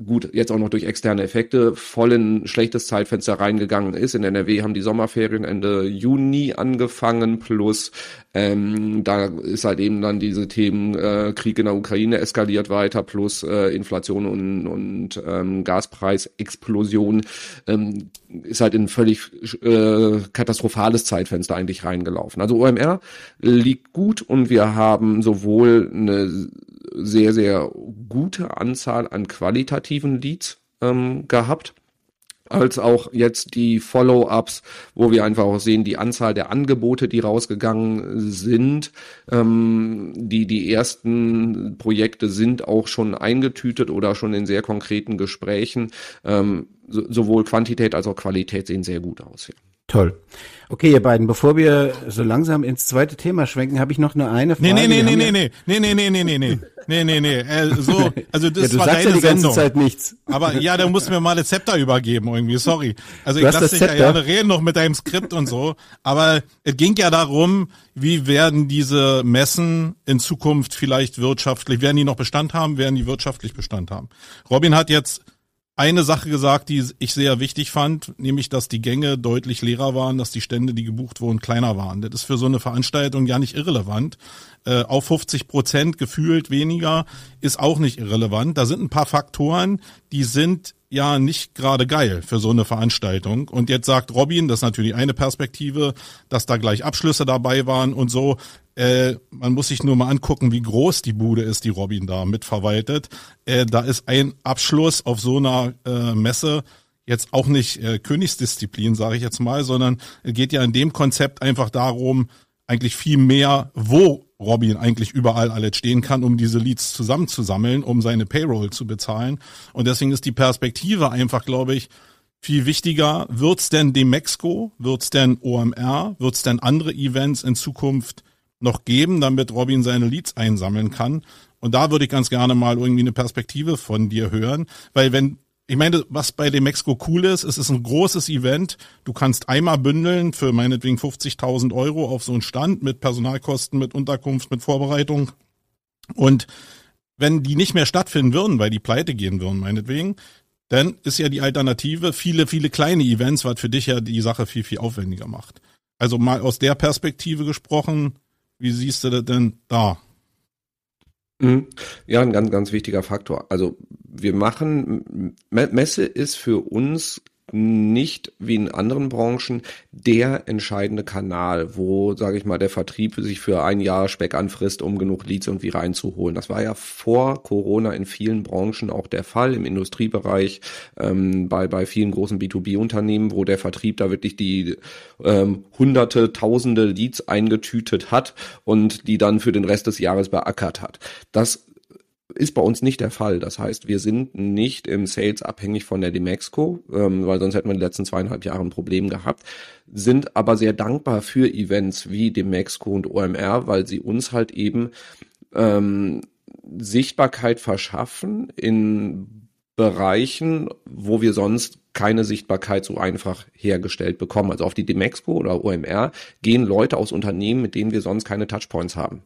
gut, jetzt auch noch durch externe Effekte, voll in ein schlechtes Zeitfenster reingegangen ist. In NRW haben die Sommerferien Ende Juni angefangen, plus ähm, da ist halt eben dann diese Themen äh, Krieg in der Ukraine eskaliert weiter, plus äh, Inflation und, und ähm, Gaspreisexplosion ähm, ist halt in ein völlig äh, katastrophales Zeitfenster eigentlich reingelaufen. Also OMR liegt gut und wir haben sowohl eine sehr, sehr gute Anzahl an qualitativen Leads ähm, gehabt als auch jetzt die Follow-ups, wo wir einfach auch sehen, die Anzahl der Angebote, die rausgegangen sind. Ähm, die, die ersten Projekte sind auch schon eingetütet oder schon in sehr konkreten Gesprächen. Ähm, so, sowohl Quantität als auch Qualität sehen sehr gut aus. Ja. Toll. Okay, ihr beiden, bevor wir so langsam ins zweite Thema schwenken, habe ich noch nur eine Frage. Nee, nee, nee, nee, nee, nee, nee, nee, nee, nee, nee, nee, nee, nee, äh, so, also das ja, war deine ja die ganze Sendung. Zeit nichts. Aber ja, da musst du mir mal das Zepter übergeben irgendwie, sorry. Also ich lasse dich ja gerne reden noch mit deinem Skript und so, aber es ging ja darum, wie werden diese Messen in Zukunft vielleicht wirtschaftlich, werden die noch Bestand haben, werden die wirtschaftlich Bestand haben. Robin hat jetzt eine Sache gesagt, die ich sehr wichtig fand, nämlich, dass die Gänge deutlich leerer waren, dass die Stände, die gebucht wurden, kleiner waren. Das ist für so eine Veranstaltung ja nicht irrelevant. Äh, auf 50 Prozent gefühlt weniger ist auch nicht irrelevant. Da sind ein paar Faktoren, die sind ja nicht gerade geil für so eine Veranstaltung. Und jetzt sagt Robin, das ist natürlich eine Perspektive, dass da gleich Abschlüsse dabei waren und so. Äh, man muss sich nur mal angucken, wie groß die Bude ist, die Robin da mitverwaltet. Äh, da ist ein Abschluss auf so einer äh, Messe jetzt auch nicht äh, Königsdisziplin, sage ich jetzt mal, sondern geht ja in dem Konzept einfach darum, eigentlich viel mehr, wo Robin eigentlich überall alles stehen kann, um diese Leads zusammenzusammeln, um seine Payroll zu bezahlen. Und deswegen ist die Perspektive einfach, glaube ich, viel wichtiger. Wird's denn Demexco? Wird's denn OMR? Wird's denn andere Events in Zukunft noch geben, damit Robin seine Leads einsammeln kann? Und da würde ich ganz gerne mal irgendwie eine Perspektive von dir hören, weil wenn ich meine, was bei dem Mexiko cool ist, es ist ein großes Event. Du kannst einmal bündeln für meinetwegen 50.000 Euro auf so einen Stand mit Personalkosten, mit Unterkunft, mit Vorbereitung. Und wenn die nicht mehr stattfinden würden, weil die pleite gehen würden, meinetwegen, dann ist ja die Alternative viele, viele kleine Events, was für dich ja die Sache viel, viel aufwendiger macht. Also mal aus der Perspektive gesprochen, wie siehst du das denn da? Mhm. Ja, ein ganz, ganz wichtiger Faktor. Also wir machen, Messe ist für uns nicht wie in anderen Branchen der entscheidende Kanal, wo, sage ich mal, der Vertrieb sich für ein Jahr Speck anfrisst, um genug Leads irgendwie reinzuholen. Das war ja vor Corona in vielen Branchen auch der Fall, im Industriebereich, ähm, bei, bei vielen großen B2B-Unternehmen, wo der Vertrieb da wirklich die ähm, hunderte, tausende Leads eingetütet hat und die dann für den Rest des Jahres beackert hat. Das ist bei uns nicht der Fall. Das heißt, wir sind nicht im Sales abhängig von der Demexco, ähm, weil sonst hätten wir die letzten zweieinhalb Jahre ein Problem gehabt, sind aber sehr dankbar für Events wie Demexco und OMR, weil sie uns halt eben ähm, Sichtbarkeit verschaffen in Bereichen, wo wir sonst keine Sichtbarkeit so einfach hergestellt bekommen. Also auf die Demexco oder OMR gehen Leute aus Unternehmen, mit denen wir sonst keine Touchpoints haben.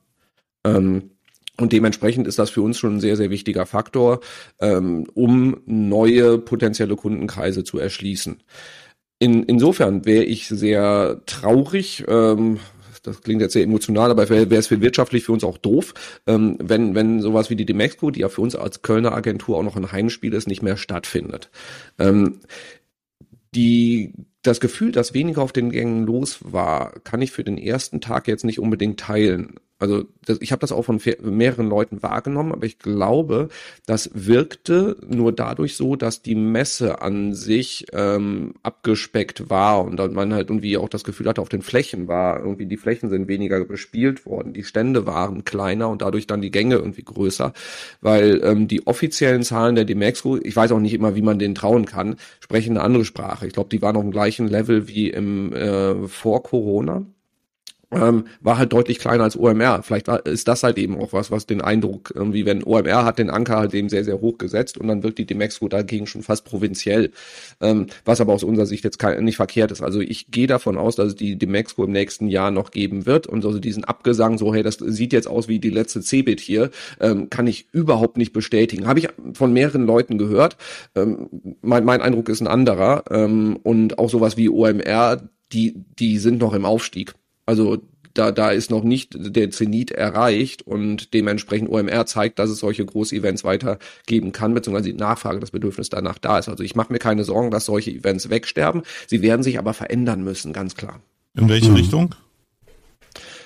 Ähm, und dementsprechend ist das für uns schon ein sehr, sehr wichtiger Faktor, ähm, um neue potenzielle Kundenkreise zu erschließen. In, insofern wäre ich sehr traurig, ähm, das klingt jetzt sehr emotional, aber wäre es für wirtschaftlich für uns auch doof, ähm, wenn, wenn sowas wie die Demexco, die ja für uns als Kölner Agentur auch noch ein Heimspiel ist, nicht mehr stattfindet. Ähm, die das Gefühl, dass weniger auf den Gängen los war, kann ich für den ersten Tag jetzt nicht unbedingt teilen. Also das, ich habe das auch von mehreren Leuten wahrgenommen, aber ich glaube, das wirkte nur dadurch so, dass die Messe an sich ähm, abgespeckt war und dann man halt irgendwie auch das Gefühl hatte, auf den Flächen war irgendwie die Flächen sind weniger bespielt worden, die Stände waren kleiner und dadurch dann die Gänge irgendwie größer, weil ähm, die offiziellen Zahlen der Demexco, ich weiß auch nicht immer, wie man denen trauen kann, sprechen eine andere Sprache. Ich glaube, die waren auf dem gleichen Level wie im äh, vor Corona ähm, war halt deutlich kleiner als OMR. Vielleicht war, ist das halt eben auch was, was den Eindruck, irgendwie, wenn OMR hat den Anker halt eben sehr, sehr hoch gesetzt und dann wirkt die Demexco dagegen schon fast provinziell, ähm, was aber aus unserer Sicht jetzt kein, nicht verkehrt ist. Also ich gehe davon aus, dass es die Demexco im nächsten Jahr noch geben wird und also diesen Abgesang so, hey, das sieht jetzt aus wie die letzte Cebit hier, ähm, kann ich überhaupt nicht bestätigen. Habe ich von mehreren Leuten gehört. Ähm, mein, mein Eindruck ist ein anderer ähm, und auch sowas wie OMR, die, die sind noch im Aufstieg. Also da, da ist noch nicht der Zenit erreicht und dementsprechend OMR zeigt, dass es solche Großevents weitergeben kann, beziehungsweise die Nachfrage, das Bedürfnis danach da ist. Also ich mache mir keine Sorgen, dass solche Events wegsterben. Sie werden sich aber verändern müssen, ganz klar. In welche mhm. Richtung?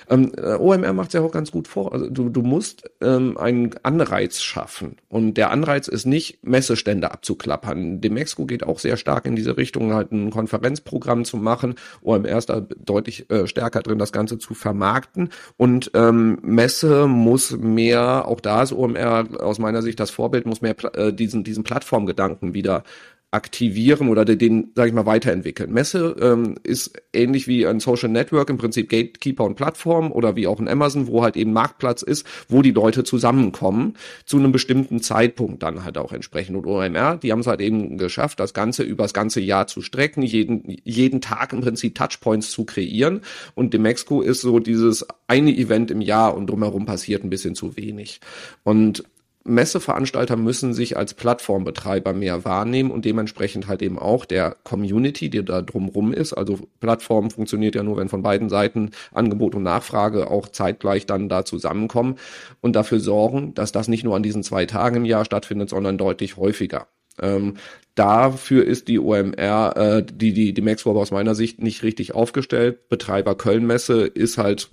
Ähm, äh, OMR macht es ja auch ganz gut vor. Also du, du musst ähm, einen Anreiz schaffen. Und der Anreiz ist nicht, Messestände abzuklappern. Demexco geht auch sehr stark in diese Richtung, halt ein Konferenzprogramm zu machen. OMR ist da deutlich äh, stärker drin, das Ganze zu vermarkten. Und ähm, Messe muss mehr, auch da ist OMR aus meiner Sicht das Vorbild, muss mehr äh, diesen, diesen Plattformgedanken wieder aktivieren oder den, sage ich mal, weiterentwickeln. Messe ähm, ist ähnlich wie ein Social Network, im Prinzip Gatekeeper und Plattform oder wie auch ein Amazon, wo halt eben Marktplatz ist, wo die Leute zusammenkommen, zu einem bestimmten Zeitpunkt dann halt auch entsprechend. Und OMR, die haben es halt eben geschafft, das Ganze über das ganze Jahr zu strecken, jeden, jeden Tag im Prinzip Touchpoints zu kreieren. Und Demexco ist so dieses eine Event im Jahr und drumherum passiert ein bisschen zu wenig. Und Messeveranstalter müssen sich als Plattformbetreiber mehr wahrnehmen und dementsprechend halt eben auch der Community, die da drumrum ist. Also Plattform funktioniert ja nur, wenn von beiden Seiten Angebot und Nachfrage auch zeitgleich dann da zusammenkommen und dafür sorgen, dass das nicht nur an diesen zwei Tagen im Jahr stattfindet, sondern deutlich häufiger. Ähm, dafür ist die OMR, äh, die, die, die Maxwell aus meiner Sicht nicht richtig aufgestellt. Betreiber Kölnmesse ist halt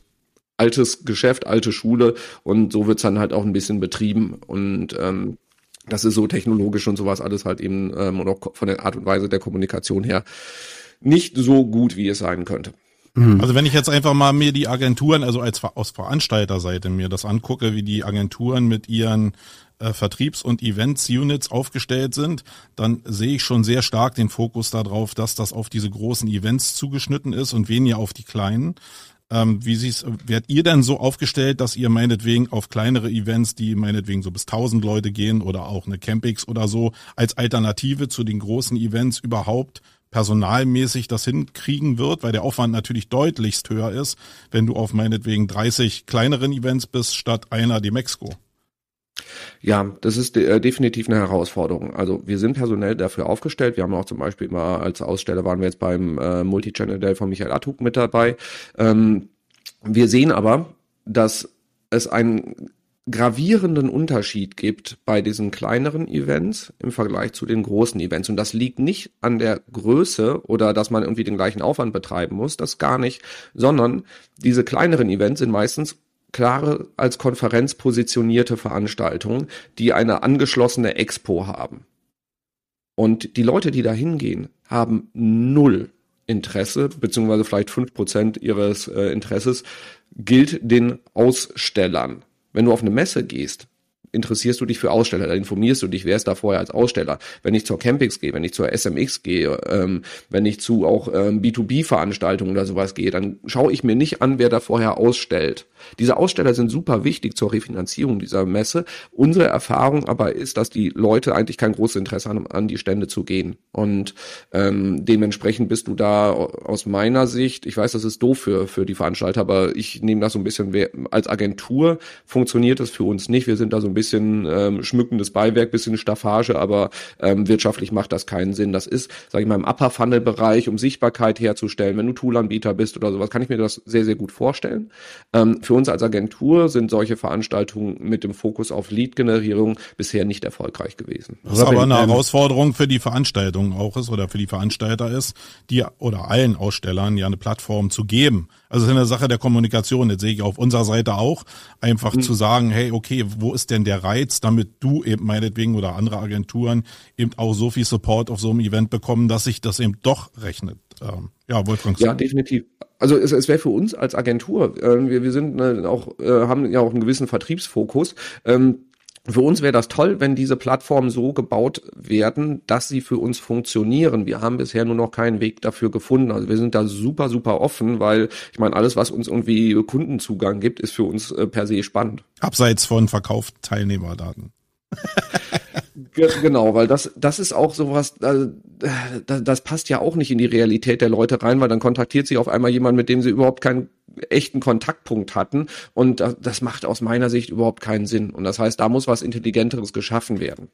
altes Geschäft, alte Schule und so wird's dann halt auch ein bisschen betrieben und ähm, das ist so technologisch und sowas alles halt eben ähm, und auch von der Art und Weise der Kommunikation her nicht so gut, wie es sein könnte. Mhm. Also wenn ich jetzt einfach mal mir die Agenturen, also als aus Veranstalterseite mir das angucke, wie die Agenturen mit ihren äh, Vertriebs- und Events-Units aufgestellt sind, dann sehe ich schon sehr stark den Fokus darauf, dass das auf diese großen Events zugeschnitten ist und weniger auf die kleinen. Ähm, wie sie's, werdet ihr denn so aufgestellt, dass ihr meinetwegen auf kleinere Events, die meinetwegen so bis 1000 Leute gehen oder auch eine Campix oder so, als Alternative zu den großen Events überhaupt personalmäßig das hinkriegen wird, weil der Aufwand natürlich deutlichst höher ist, wenn du auf meinetwegen 30 kleineren Events bist, statt einer die Mexiko. Ja, das ist de äh, definitiv eine Herausforderung. Also wir sind personell dafür aufgestellt. Wir haben auch zum Beispiel mal als Aussteller waren wir jetzt beim äh, Multi-Channel Day von Michael Attuk mit dabei. Ähm, wir sehen aber, dass es einen gravierenden Unterschied gibt bei diesen kleineren Events im Vergleich zu den großen Events. Und das liegt nicht an der Größe oder dass man irgendwie den gleichen Aufwand betreiben muss, das gar nicht, sondern diese kleineren Events sind meistens klare als Konferenz positionierte Veranstaltungen, die eine angeschlossene Expo haben. Und die Leute, die da hingehen, haben null Interesse, beziehungsweise vielleicht fünf Prozent ihres äh, Interesses, gilt den Ausstellern. Wenn du auf eine Messe gehst, interessierst du dich für Aussteller, da informierst du dich, wer ist da vorher als Aussteller. Wenn ich zur Campix gehe, wenn ich zur SMX gehe, ähm, wenn ich zu auch ähm, B2B-Veranstaltungen oder sowas gehe, dann schaue ich mir nicht an, wer da vorher ausstellt. Diese Aussteller sind super wichtig zur Refinanzierung dieser Messe. Unsere Erfahrung aber ist, dass die Leute eigentlich kein großes Interesse haben, an die Stände zu gehen. Und ähm, dementsprechend bist du da aus meiner Sicht, ich weiß, das ist doof für, für die Veranstalter, aber ich nehme das so ein bisschen, als Agentur funktioniert das für uns nicht. Wir sind da so ein bisschen bisschen ähm, schmückendes Beiwerk, bisschen Staffage, aber ähm, wirtschaftlich macht das keinen Sinn. Das ist, sage ich mal, im Upper Funnel Bereich, um Sichtbarkeit herzustellen. Wenn du Toolanbieter bist oder sowas, kann ich mir das sehr, sehr gut vorstellen. Ähm, für uns als Agentur sind solche Veranstaltungen mit dem Fokus auf Lead-Generierung bisher nicht erfolgreich gewesen. Was aber eine Herausforderung für die Veranstaltung auch ist oder für die Veranstalter ist, die oder allen Ausstellern ja eine Plattform zu geben. Also es ist eine Sache der Kommunikation. Das sehe ich auf unserer Seite auch. Einfach mhm. zu sagen, hey, okay, wo ist denn der Reiz, damit du eben meinetwegen oder andere Agenturen eben auch so viel Support auf so einem Event bekommen, dass sich das eben doch rechnet. Ähm, ja, Wolfgang. Ja, definitiv. Also es, es wäre für uns als Agentur, äh, wir, wir sind äh, auch, äh, haben ja auch einen gewissen Vertriebsfokus. Ähm, für uns wäre das toll, wenn diese Plattformen so gebaut werden, dass sie für uns funktionieren. Wir haben bisher nur noch keinen Weg dafür gefunden. Also wir sind da super, super offen, weil ich meine, alles, was uns irgendwie Kundenzugang gibt, ist für uns äh, per se spannend. Abseits von Verkauf Teilnehmerdaten. genau, weil das, das ist auch sowas, das, das passt ja auch nicht in die Realität der Leute rein, weil dann kontaktiert sie auf einmal jemand, mit dem sie überhaupt keinen echten Kontaktpunkt hatten. Und das macht aus meiner Sicht überhaupt keinen Sinn. Und das heißt, da muss was Intelligenteres geschaffen werden.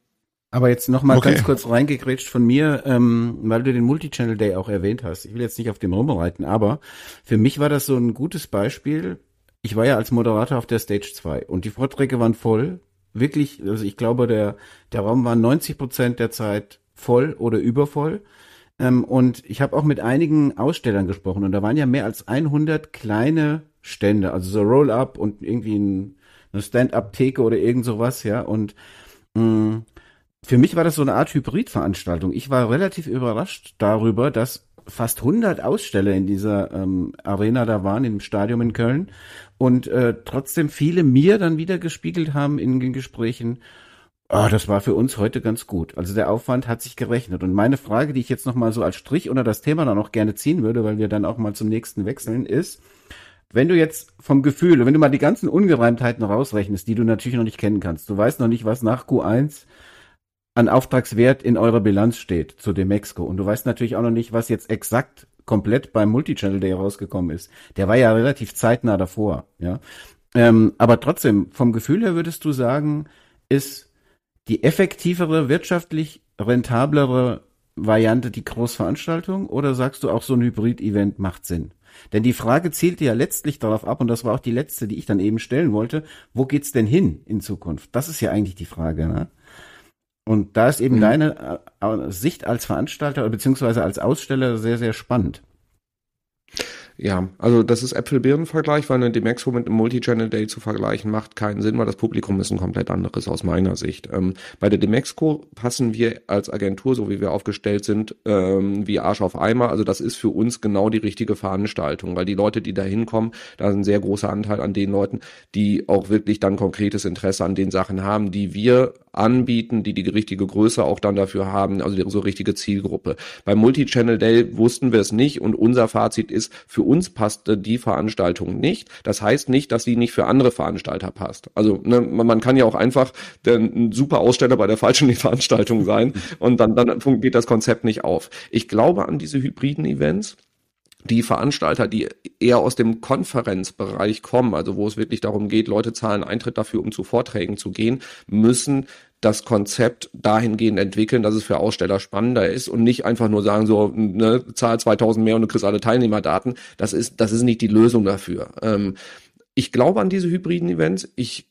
Aber jetzt noch mal okay. ganz kurz reingegrätscht von mir, ähm, weil du den Multichannel Day auch erwähnt hast. Ich will jetzt nicht auf dem rumreiten, aber für mich war das so ein gutes Beispiel. Ich war ja als Moderator auf der Stage 2 und die Vorträge waren voll. Wirklich, also ich glaube, der, der Raum war 90 Prozent der Zeit voll oder übervoll. Ähm, und ich habe auch mit einigen Ausstellern gesprochen und da waren ja mehr als 100 kleine Stände, also so Roll-up und irgendwie ein, eine Stand-up-Theke oder irgend sowas, ja. Und mh, mm, für mich war das so eine Art Hybridveranstaltung. Ich war relativ überrascht darüber, dass fast 100 Aussteller in dieser ähm, Arena da waren, im Stadion in Köln. Und äh, trotzdem viele mir dann wieder gespiegelt haben in den Gesprächen, Ah, das war für uns heute ganz gut. Also der Aufwand hat sich gerechnet. Und meine Frage, die ich jetzt nochmal so als Strich unter das Thema dann auch gerne ziehen würde, weil wir dann auch mal zum nächsten wechseln, ist, wenn du jetzt vom Gefühl, wenn du mal die ganzen Ungereimtheiten rausrechnest, die du natürlich noch nicht kennen kannst, du weißt noch nicht, was nach Q1 an Auftragswert in eurer Bilanz steht zu dem Demexco. Und du weißt natürlich auch noch nicht, was jetzt exakt komplett beim Multichannel Day rausgekommen ist. Der war ja relativ zeitnah davor, ja. Ähm, aber trotzdem, vom Gefühl her würdest du sagen, ist die effektivere, wirtschaftlich rentablere Variante die Großveranstaltung oder sagst du auch so ein Hybrid-Event macht Sinn? Denn die Frage zielte ja letztlich darauf ab, und das war auch die letzte, die ich dann eben stellen wollte, wo geht's denn hin in Zukunft? Das ist ja eigentlich die Frage, ne? Und da ist eben mhm. deine äh, Sicht als Veranstalter beziehungsweise als Aussteller sehr, sehr spannend. Ja, also das ist Äpfel-Birnen-Vergleich, weil eine Demexco mit einem Multi-Channel Day zu vergleichen macht keinen Sinn, weil das Publikum ist ein komplett anderes aus meiner Sicht. Ähm, bei der Demexco passen wir als Agentur, so wie wir aufgestellt sind, ähm, wie Arsch auf Eimer. Also das ist für uns genau die richtige Veranstaltung, weil die Leute, die da hinkommen, da ist ein sehr großer Anteil an den Leuten, die auch wirklich dann konkretes Interesse an den Sachen haben, die wir anbieten, die die richtige Größe auch dann dafür haben, also so richtige Zielgruppe. Beim Multi-Channel Day wussten wir es nicht und unser Fazit ist, für uns passte die Veranstaltung nicht. Das heißt nicht, dass sie nicht für andere Veranstalter passt. Also ne, man kann ja auch einfach ein super Aussteller bei der falschen Veranstaltung sein und dann, dann geht das Konzept nicht auf. Ich glaube an diese hybriden Events die Veranstalter, die eher aus dem Konferenzbereich kommen, also wo es wirklich darum geht, Leute zahlen Eintritt dafür, um zu Vorträgen zu gehen, müssen das Konzept dahingehend entwickeln, dass es für Aussteller spannender ist und nicht einfach nur sagen so, ne, zahl 2000 mehr und du kriegst alle Teilnehmerdaten. Das ist, das ist nicht die Lösung dafür. Ähm, ich glaube an diese hybriden Events. Ich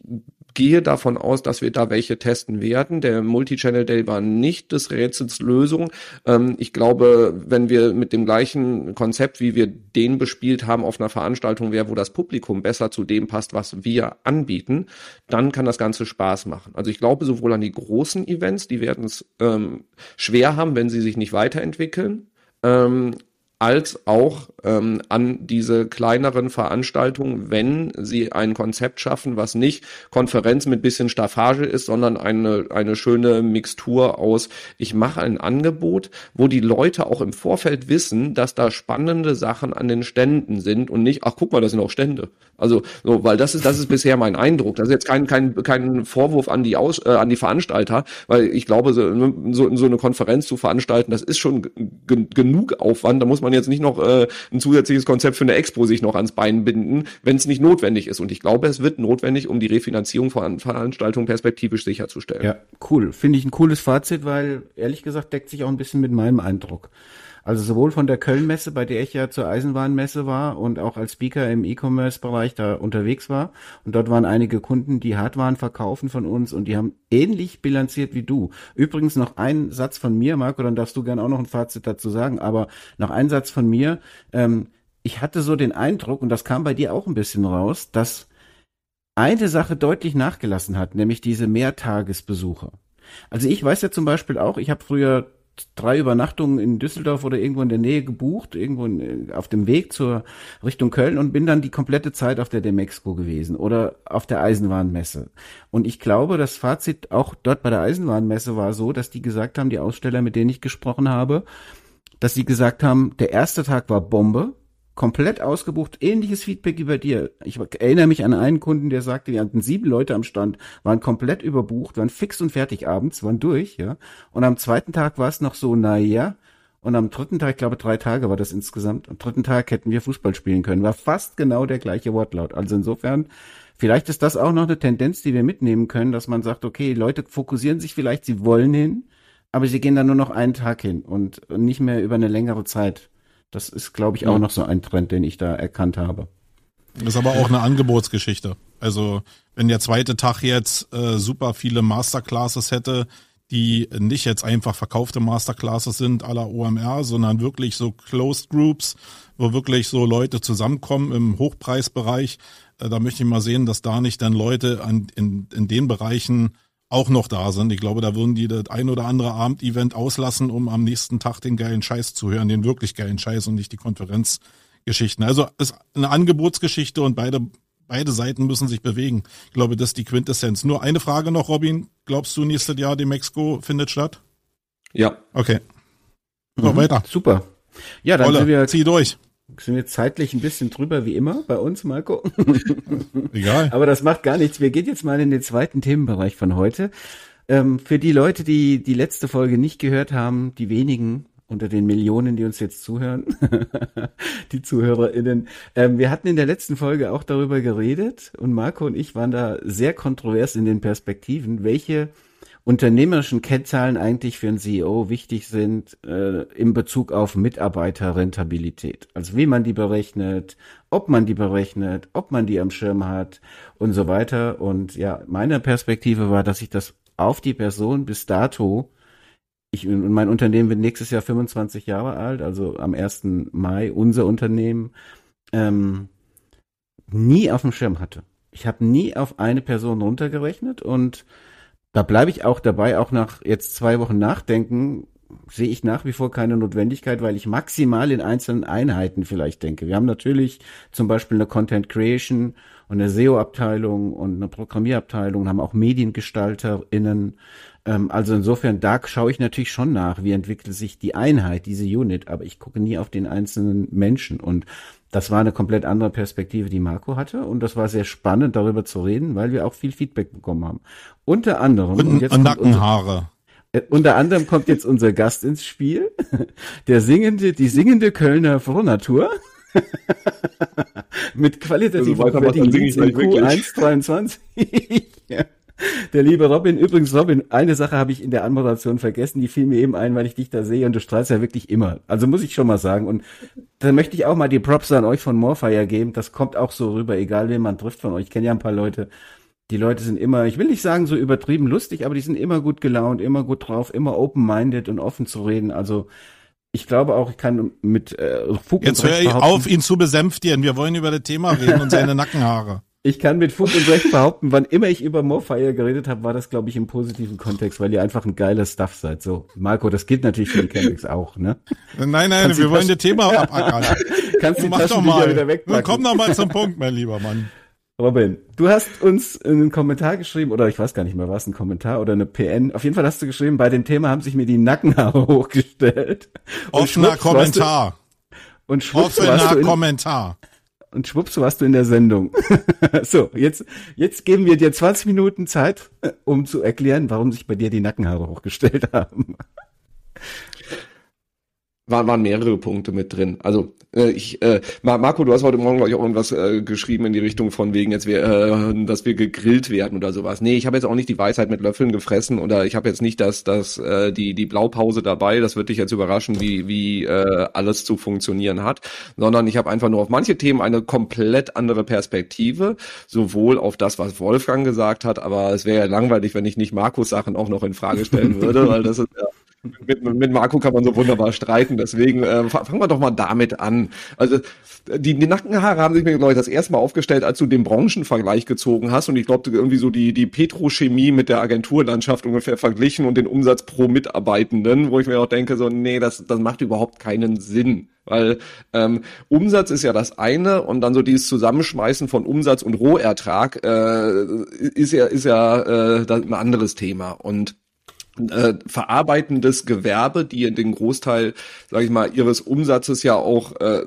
gehe davon aus, dass wir da welche testen werden. Der Multi-Channel Day war nicht des Rätsels Lösung. Ähm, ich glaube, wenn wir mit dem gleichen Konzept, wie wir den bespielt haben, auf einer Veranstaltung wäre, wo das Publikum besser zu dem passt, was wir anbieten, dann kann das Ganze Spaß machen. Also ich glaube sowohl an die großen Events, die werden es ähm, schwer haben, wenn sie sich nicht weiterentwickeln. Ähm, als auch ähm, an diese kleineren Veranstaltungen, wenn sie ein Konzept schaffen, was nicht Konferenz mit bisschen Staffage ist, sondern eine, eine schöne Mixtur aus, ich mache ein Angebot, wo die Leute auch im Vorfeld wissen, dass da spannende Sachen an den Ständen sind und nicht, ach guck mal, da sind auch Stände. Also, so, weil das ist, das ist bisher mein Eindruck. Das ist jetzt kein, kein, kein Vorwurf an die Aus, äh, an die Veranstalter, weil ich glaube, so, so, so eine Konferenz zu veranstalten, das ist schon genug Aufwand, da muss man man jetzt nicht noch äh, ein zusätzliches Konzept für eine Expo sich noch ans Bein binden, wenn es nicht notwendig ist. Und ich glaube, es wird notwendig, um die Refinanzierung von Veranstaltungen perspektivisch sicherzustellen. Ja, cool. Finde ich ein cooles Fazit, weil ehrlich gesagt deckt sich auch ein bisschen mit meinem Eindruck. Also sowohl von der Köln-Messe, bei der ich ja zur Eisenbahnmesse war und auch als Speaker im E-Commerce-Bereich da unterwegs war. Und dort waren einige Kunden, die Hardwaren verkaufen von uns und die haben ähnlich bilanziert wie du. Übrigens noch ein Satz von mir, Marco, dann darfst du gern auch noch ein Fazit dazu sagen, aber noch ein Satz von mir. Ähm, ich hatte so den Eindruck, und das kam bei dir auch ein bisschen raus, dass eine Sache deutlich nachgelassen hat, nämlich diese Mehrtagesbesuche. Also ich weiß ja zum Beispiel auch, ich habe früher drei Übernachtungen in Düsseldorf oder irgendwo in der Nähe gebucht, irgendwo in, auf dem Weg zur Richtung Köln und bin dann die komplette Zeit auf der Demexco gewesen oder auf der Eisenbahnmesse. Und ich glaube, das Fazit auch dort bei der Eisenbahnmesse war so, dass die gesagt haben, die Aussteller, mit denen ich gesprochen habe, dass sie gesagt haben, der erste Tag war Bombe, komplett ausgebucht, ähnliches Feedback über dir. Ich erinnere mich an einen Kunden, der sagte, wir hatten sieben Leute am Stand, waren komplett überbucht, waren fix und fertig abends, waren durch, ja. Und am zweiten Tag war es noch so, na ja. Und am dritten Tag, ich glaube drei Tage war das insgesamt, am dritten Tag hätten wir Fußball spielen können. War fast genau der gleiche Wortlaut. Also insofern, vielleicht ist das auch noch eine Tendenz, die wir mitnehmen können, dass man sagt, okay, Leute fokussieren sich vielleicht, sie wollen hin, aber sie gehen dann nur noch einen Tag hin und nicht mehr über eine längere Zeit. Das ist, glaube ich, auch noch so ein Trend, den ich da erkannt habe. Das ist aber auch eine Angebotsgeschichte. Also wenn der zweite Tag jetzt äh, super viele Masterclasses hätte, die nicht jetzt einfach verkaufte Masterclasses sind aller OMR, sondern wirklich so Closed Groups, wo wirklich so Leute zusammenkommen im Hochpreisbereich. Äh, da möchte ich mal sehen, dass da nicht dann Leute an, in, in den Bereichen auch noch da sind. Ich glaube, da würden die das ein oder andere Abendevent auslassen, um am nächsten Tag den geilen Scheiß zu hören, den wirklich geilen Scheiß und nicht die Konferenzgeschichten. Also ist eine Angebotsgeschichte und beide beide Seiten müssen sich bewegen. Ich glaube, das ist die Quintessenz. Nur eine Frage noch, Robin. Glaubst du, nächstes Jahr die Mexiko findet statt? Ja. Okay. Mhm, weiter. Super. Ja, dann Olle, sind wir, zieh durch sind wir zeitlich ein bisschen drüber wie immer bei uns, Marco. Egal. Aber das macht gar nichts. Wir gehen jetzt mal in den zweiten Themenbereich von heute. Ähm, für die Leute, die die letzte Folge nicht gehört haben, die wenigen unter den Millionen, die uns jetzt zuhören, die ZuhörerInnen. Ähm, wir hatten in der letzten Folge auch darüber geredet und Marco und ich waren da sehr kontrovers in den Perspektiven, welche unternehmerischen Kennzahlen eigentlich für einen CEO wichtig sind äh, in Bezug auf Mitarbeiterrentabilität. Also wie man die berechnet, ob man die berechnet, ob man die am Schirm hat und so weiter. Und ja, meine Perspektive war, dass ich das auf die Person bis dato ich und mein Unternehmen wird nächstes Jahr 25 Jahre alt, also am 1. Mai unser Unternehmen ähm, nie auf dem Schirm hatte. Ich habe nie auf eine Person runtergerechnet und da bleibe ich auch dabei, auch nach jetzt zwei Wochen Nachdenken, sehe ich nach wie vor keine Notwendigkeit, weil ich maximal in einzelnen Einheiten vielleicht denke. Wir haben natürlich zum Beispiel eine Content Creation und eine SEO-Abteilung und eine Programmierabteilung, haben auch MediengestalterInnen. Ähm, also insofern, da schaue ich natürlich schon nach, wie entwickelt sich die Einheit, diese Unit, aber ich gucke nie auf den einzelnen Menschen und das war eine komplett andere Perspektive, die Marco hatte. Und das war sehr spannend, darüber zu reden, weil wir auch viel Feedback bekommen haben. Unter anderem. Und, und jetzt und Nackenhaare. Äh, unter anderem kommt jetzt unser Gast ins Spiel. Der singende, die singende Kölner Frohnatur. Mit qualitativen also in Q1 23. ja. Der liebe Robin, übrigens Robin, eine Sache habe ich in der Anmoderation vergessen, die fiel mir eben ein, weil ich dich da sehe und du strahlst ja wirklich immer. Also muss ich schon mal sagen. Und da möchte ich auch mal die Props an euch von Morfire geben. Das kommt auch so rüber, egal wen man trifft von euch. Ich kenne ja ein paar Leute. Die Leute sind immer, ich will nicht sagen so übertrieben lustig, aber die sind immer gut gelaunt, immer gut drauf, immer open-minded und offen zu reden. Also ich glaube auch, ich kann mit äh, Fug Jetzt höre ich auf, ihn zu besänftigen. Wir wollen über das Thema reden und seine Nackenhaare. Ich kann mit Fug und Recht behaupten, wann immer ich über Morfire geredet habe, war das, glaube ich, im positiven Kontext, weil ihr einfach ein geiler Stuff seid. So, Marco, das gilt natürlich für die Chemix auch, ne? Nein, nein, Kannst wir wollen das Thema abackern. Kannst du mach doch mal. wieder wegpacken. Komm doch mal zum Punkt, mein lieber Mann. Robin, du hast uns einen Kommentar geschrieben, oder ich weiß gar nicht mehr, war es ein Kommentar oder eine PN? Auf jeden Fall hast du geschrieben, bei dem Thema haben sich mir die Nackenhaare hochgestellt. Offener Kommentar. Du, und schwupps, Offener Kommentar und schwupps warst du in der Sendung. so, jetzt, jetzt geben wir dir 20 Minuten Zeit, um zu erklären, warum sich bei dir die Nackenhaare hochgestellt haben. Waren, waren mehrere Punkte mit drin. Also äh, ich, äh, Marco, du hast heute Morgen, glaube ich, auch irgendwas äh, geschrieben in die Richtung von wegen, jetzt wir, äh, dass wir gegrillt werden oder sowas. Nee, ich habe jetzt auch nicht die Weisheit mit Löffeln gefressen oder ich habe jetzt nicht das, das, äh, die, die Blaupause dabei, das wird dich jetzt überraschen, wie, wie äh, alles zu funktionieren hat, sondern ich habe einfach nur auf manche Themen eine komplett andere Perspektive, sowohl auf das, was Wolfgang gesagt hat, aber es wäre ja langweilig, wenn ich nicht Markus Sachen auch noch in Frage stellen würde, weil das ist ja mit, mit Marco kann man so wunderbar streiten, deswegen äh, fangen wir doch mal damit an. Also die, die Nackenhaare haben sich mir, glaube ich, das erste Mal aufgestellt, als du den Branchenvergleich gezogen hast und ich glaube, irgendwie so die, die Petrochemie mit der Agenturlandschaft ungefähr verglichen und den Umsatz pro Mitarbeitenden, wo ich mir auch denke, so, nee, das, das macht überhaupt keinen Sinn. Weil ähm, Umsatz ist ja das eine und dann so dieses Zusammenschmeißen von Umsatz und Rohertrag äh, ist ja, ist ja äh, ein anderes Thema. Und äh, verarbeitendes Gewerbe, die den Großteil, sage ich mal, ihres Umsatzes ja auch äh,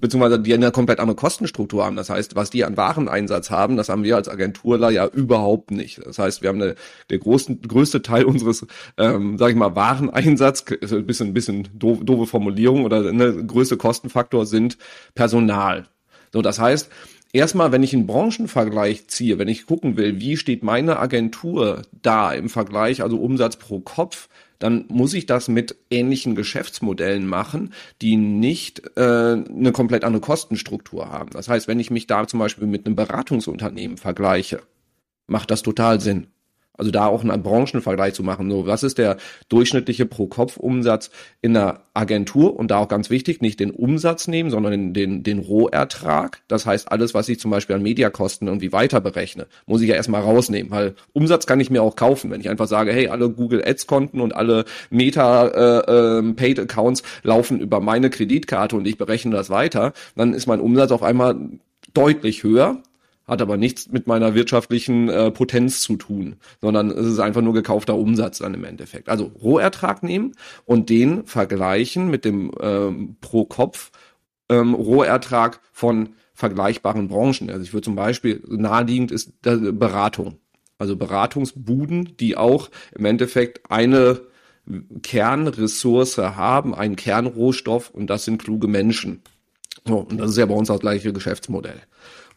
beziehungsweise die eine komplett andere Kostenstruktur haben. Das heißt, was die an Wareneinsatz haben, das haben wir als Agenturler ja überhaupt nicht. Das heißt, wir haben eine, der größten, größte Teil unseres, ähm, sage ich mal, Wareneinsatz, ein bisschen, bisschen doof, doofe Formulierung oder eine größte Kostenfaktor sind Personal. So, das heißt, erstmal, wenn ich einen Branchenvergleich ziehe, wenn ich gucken will, wie steht meine Agentur da im Vergleich, also Umsatz pro Kopf, dann muss ich das mit ähnlichen Geschäftsmodellen machen, die nicht äh, eine komplett andere Kostenstruktur haben. Das heißt, wenn ich mich da zum Beispiel mit einem Beratungsunternehmen vergleiche, macht das total Sinn. Also da auch einen Branchenvergleich zu machen. So, was ist der durchschnittliche Pro-Kopf-Umsatz in einer Agentur? Und da auch ganz wichtig, nicht den Umsatz nehmen, sondern den, den, den Rohertrag. Das heißt, alles, was ich zum Beispiel an Mediakosten irgendwie weiter berechne, muss ich ja erstmal rausnehmen, weil Umsatz kann ich mir auch kaufen. Wenn ich einfach sage, hey, alle Google Ads-Konten und alle Meta äh, äh, laufen über meine Kreditkarte und ich berechne das weiter, dann ist mein Umsatz auf einmal deutlich höher hat aber nichts mit meiner wirtschaftlichen äh, Potenz zu tun, sondern es ist einfach nur gekaufter Umsatz dann im Endeffekt. Also Rohertrag nehmen und den vergleichen mit dem ähm, pro Kopf ähm, Rohertrag von vergleichbaren Branchen. Also ich würde zum Beispiel naheliegend ist Beratung. Also Beratungsbuden, die auch im Endeffekt eine Kernressource haben, einen Kernrohstoff und das sind kluge Menschen. So, und das ist ja bei uns das gleiche Geschäftsmodell.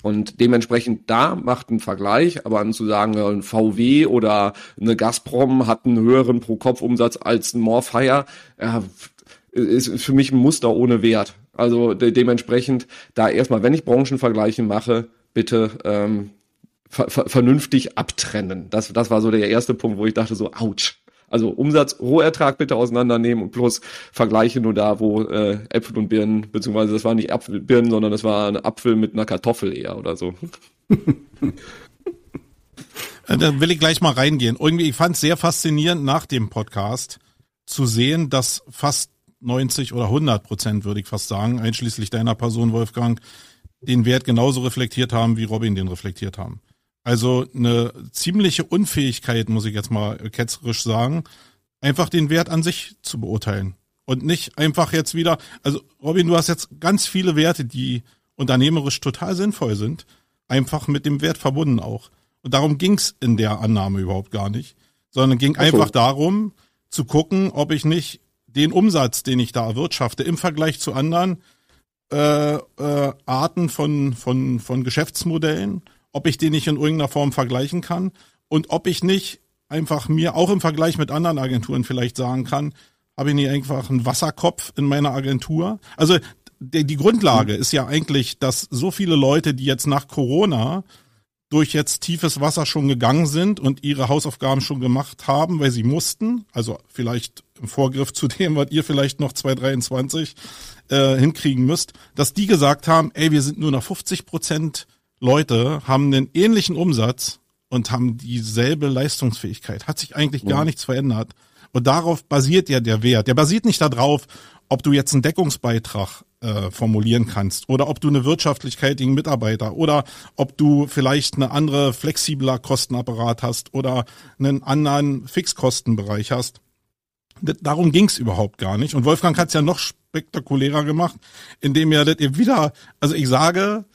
Und dementsprechend da macht ein Vergleich, aber an zu sagen, ein VW oder eine Gazprom hat einen höheren Pro-Kopf-Umsatz als ein Morfire, ja, ist für mich ein Muster ohne Wert. Also de dementsprechend da erstmal, wenn ich Branchenvergleiche mache, bitte ähm, ver vernünftig abtrennen. Das, das war so der erste Punkt, wo ich dachte so, ouch. Also Umsatz, Rohertrag bitte auseinandernehmen und plus Vergleiche nur da, wo äh, Äpfel und Birnen, beziehungsweise das war nicht Apfel, Birnen, sondern das war ein Apfel mit einer Kartoffel eher oder so. Äh, da will ich gleich mal reingehen. Irgendwie, ich fand es sehr faszinierend nach dem Podcast zu sehen, dass fast 90 oder 100 Prozent, würde ich fast sagen, einschließlich deiner Person, Wolfgang, den Wert genauso reflektiert haben, wie Robin den reflektiert haben. Also eine ziemliche Unfähigkeit, muss ich jetzt mal ketzerisch sagen, einfach den Wert an sich zu beurteilen. Und nicht einfach jetzt wieder, also Robin, du hast jetzt ganz viele Werte, die unternehmerisch total sinnvoll sind, einfach mit dem Wert verbunden auch. Und darum ging's in der Annahme überhaupt gar nicht, sondern ging so. einfach darum zu gucken, ob ich nicht den Umsatz, den ich da erwirtschafte, im Vergleich zu anderen äh, äh, Arten von, von, von Geschäftsmodellen ob ich den nicht in irgendeiner Form vergleichen kann und ob ich nicht einfach mir auch im Vergleich mit anderen Agenturen vielleicht sagen kann, habe ich nicht einfach einen Wasserkopf in meiner Agentur? Also die, Grundlage ist ja eigentlich, dass so viele Leute, die jetzt nach Corona durch jetzt tiefes Wasser schon gegangen sind und ihre Hausaufgaben schon gemacht haben, weil sie mussten, also vielleicht im Vorgriff zu dem, was ihr vielleicht noch 2023 äh, hinkriegen müsst, dass die gesagt haben, ey, wir sind nur noch 50 Prozent Leute haben einen ähnlichen Umsatz und haben dieselbe Leistungsfähigkeit. Hat sich eigentlich gar nichts verändert. Und darauf basiert ja der Wert. Der basiert nicht darauf, ob du jetzt einen Deckungsbeitrag äh, formulieren kannst oder ob du eine wirtschaftlichkeitigen Mitarbeiter oder ob du vielleicht eine andere flexibler Kostenapparat hast oder einen anderen Fixkostenbereich hast. Darum ging's überhaupt gar nicht. Und Wolfgang hat's ja noch spektakulärer gemacht, indem er das wieder, also ich sage,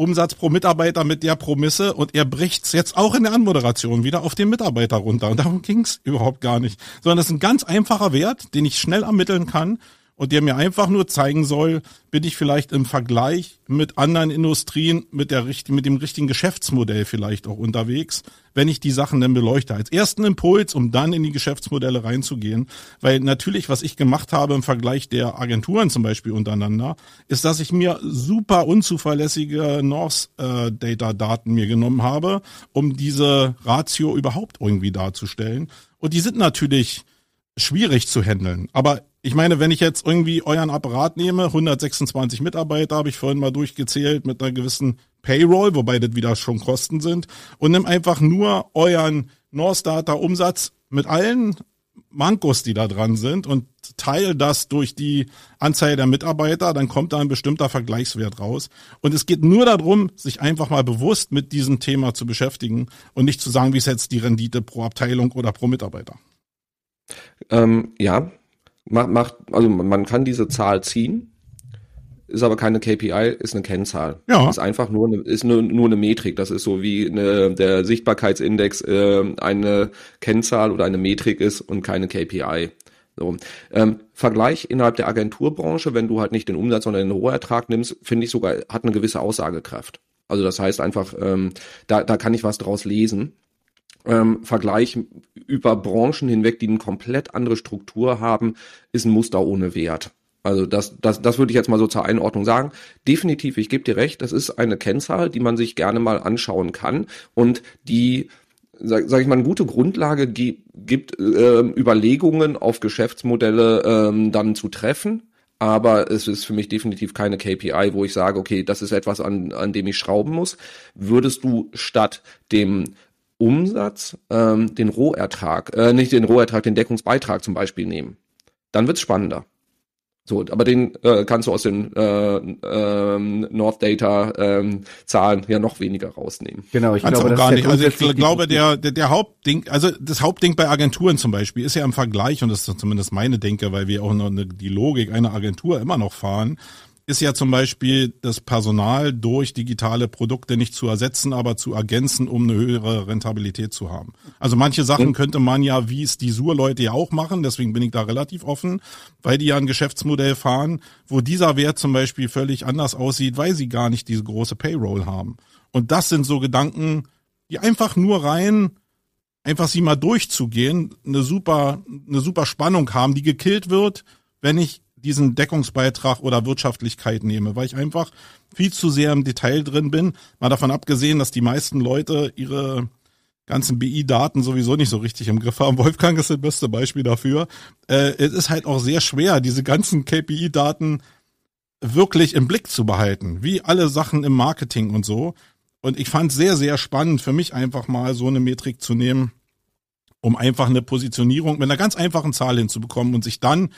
Umsatz pro Mitarbeiter mit der Promisse und er bricht's jetzt auch in der Anmoderation wieder auf den Mitarbeiter runter. Und darum ging's überhaupt gar nicht. Sondern das ist ein ganz einfacher Wert, den ich schnell ermitteln kann und der mir einfach nur zeigen soll, bin ich vielleicht im Vergleich mit anderen Industrien mit der mit dem richtigen Geschäftsmodell vielleicht auch unterwegs, wenn ich die Sachen dann beleuchte. Als ersten Impuls, um dann in die Geschäftsmodelle reinzugehen. Weil natürlich, was ich gemacht habe im Vergleich der Agenturen zum Beispiel untereinander, ist, dass ich mir super unzuverlässige North äh, Data Daten mir genommen habe, um diese Ratio überhaupt irgendwie darzustellen. Und die sind natürlich schwierig zu handeln. Aber ich meine, wenn ich jetzt irgendwie euren Apparat nehme, 126 Mitarbeiter habe ich vorhin mal durchgezählt mit einer gewissen Payroll, wobei das wieder schon Kosten sind, und nimm einfach nur euren North Data Umsatz mit allen Mankos, die da dran sind und teile das durch die Anzahl der Mitarbeiter, dann kommt da ein bestimmter Vergleichswert raus. Und es geht nur darum, sich einfach mal bewusst mit diesem Thema zu beschäftigen und nicht zu sagen, wie ist jetzt die Rendite pro Abteilung oder pro Mitarbeiter. Ähm, ja, macht, also man kann diese Zahl ziehen, ist aber keine KPI, ist eine Kennzahl. Ja. Ist einfach nur eine, ist nur, nur eine Metrik. Das ist so wie eine, der Sichtbarkeitsindex äh, eine Kennzahl oder eine Metrik ist und keine KPI. So. Ähm, Vergleich innerhalb der Agenturbranche, wenn du halt nicht den Umsatz, sondern den Rohertrag nimmst, finde ich sogar, hat eine gewisse Aussagekraft. Also das heißt einfach, ähm, da, da kann ich was draus lesen ähm, Vergleich über Branchen hinweg, die eine komplett andere Struktur haben, ist ein Muster ohne Wert. Also das, das, das würde ich jetzt mal so zur Einordnung sagen. Definitiv, ich gebe dir recht, das ist eine Kennzahl, die man sich gerne mal anschauen kann und die sag, sag ich mal, eine gute Grundlage gibt, äh, Überlegungen auf Geschäftsmodelle ähm, dann zu treffen. Aber es ist für mich definitiv keine KPI, wo ich sage, okay, das ist etwas, an, an dem ich schrauben muss. Würdest du statt dem Umsatz ähm, den Rohertrag, äh, nicht den Rohertrag, den Deckungsbeitrag zum Beispiel nehmen. Dann wird's spannender. So, aber den äh, kannst du aus den äh, ähm, North Data ähm, Zahlen ja noch weniger rausnehmen. Genau, ich glaube gar nicht. Also ich glaube, der, der der Hauptding, also das Hauptding bei Agenturen zum Beispiel ist ja im Vergleich und das ist zumindest meine Denke, weil wir auch noch eine, die Logik einer Agentur immer noch fahren ist ja zum Beispiel das Personal durch digitale Produkte nicht zu ersetzen, aber zu ergänzen, um eine höhere Rentabilität zu haben. Also manche Sachen mhm. könnte man ja, wie es die Sur-Leute ja auch machen, deswegen bin ich da relativ offen, weil die ja ein Geschäftsmodell fahren, wo dieser Wert zum Beispiel völlig anders aussieht, weil sie gar nicht diese große Payroll haben. Und das sind so Gedanken, die einfach nur rein einfach sie mal durchzugehen, eine super, eine super Spannung haben, die gekillt wird, wenn ich diesen Deckungsbeitrag oder Wirtschaftlichkeit nehme, weil ich einfach viel zu sehr im Detail drin bin. Mal davon abgesehen, dass die meisten Leute ihre ganzen BI-Daten sowieso nicht so richtig im Griff haben. Wolfgang ist das beste Beispiel dafür. Äh, es ist halt auch sehr schwer, diese ganzen KPI-Daten wirklich im Blick zu behalten, wie alle Sachen im Marketing und so. Und ich fand sehr, sehr spannend für mich einfach mal so eine Metrik zu nehmen, um einfach eine Positionierung mit einer ganz einfachen Zahl hinzubekommen und sich dann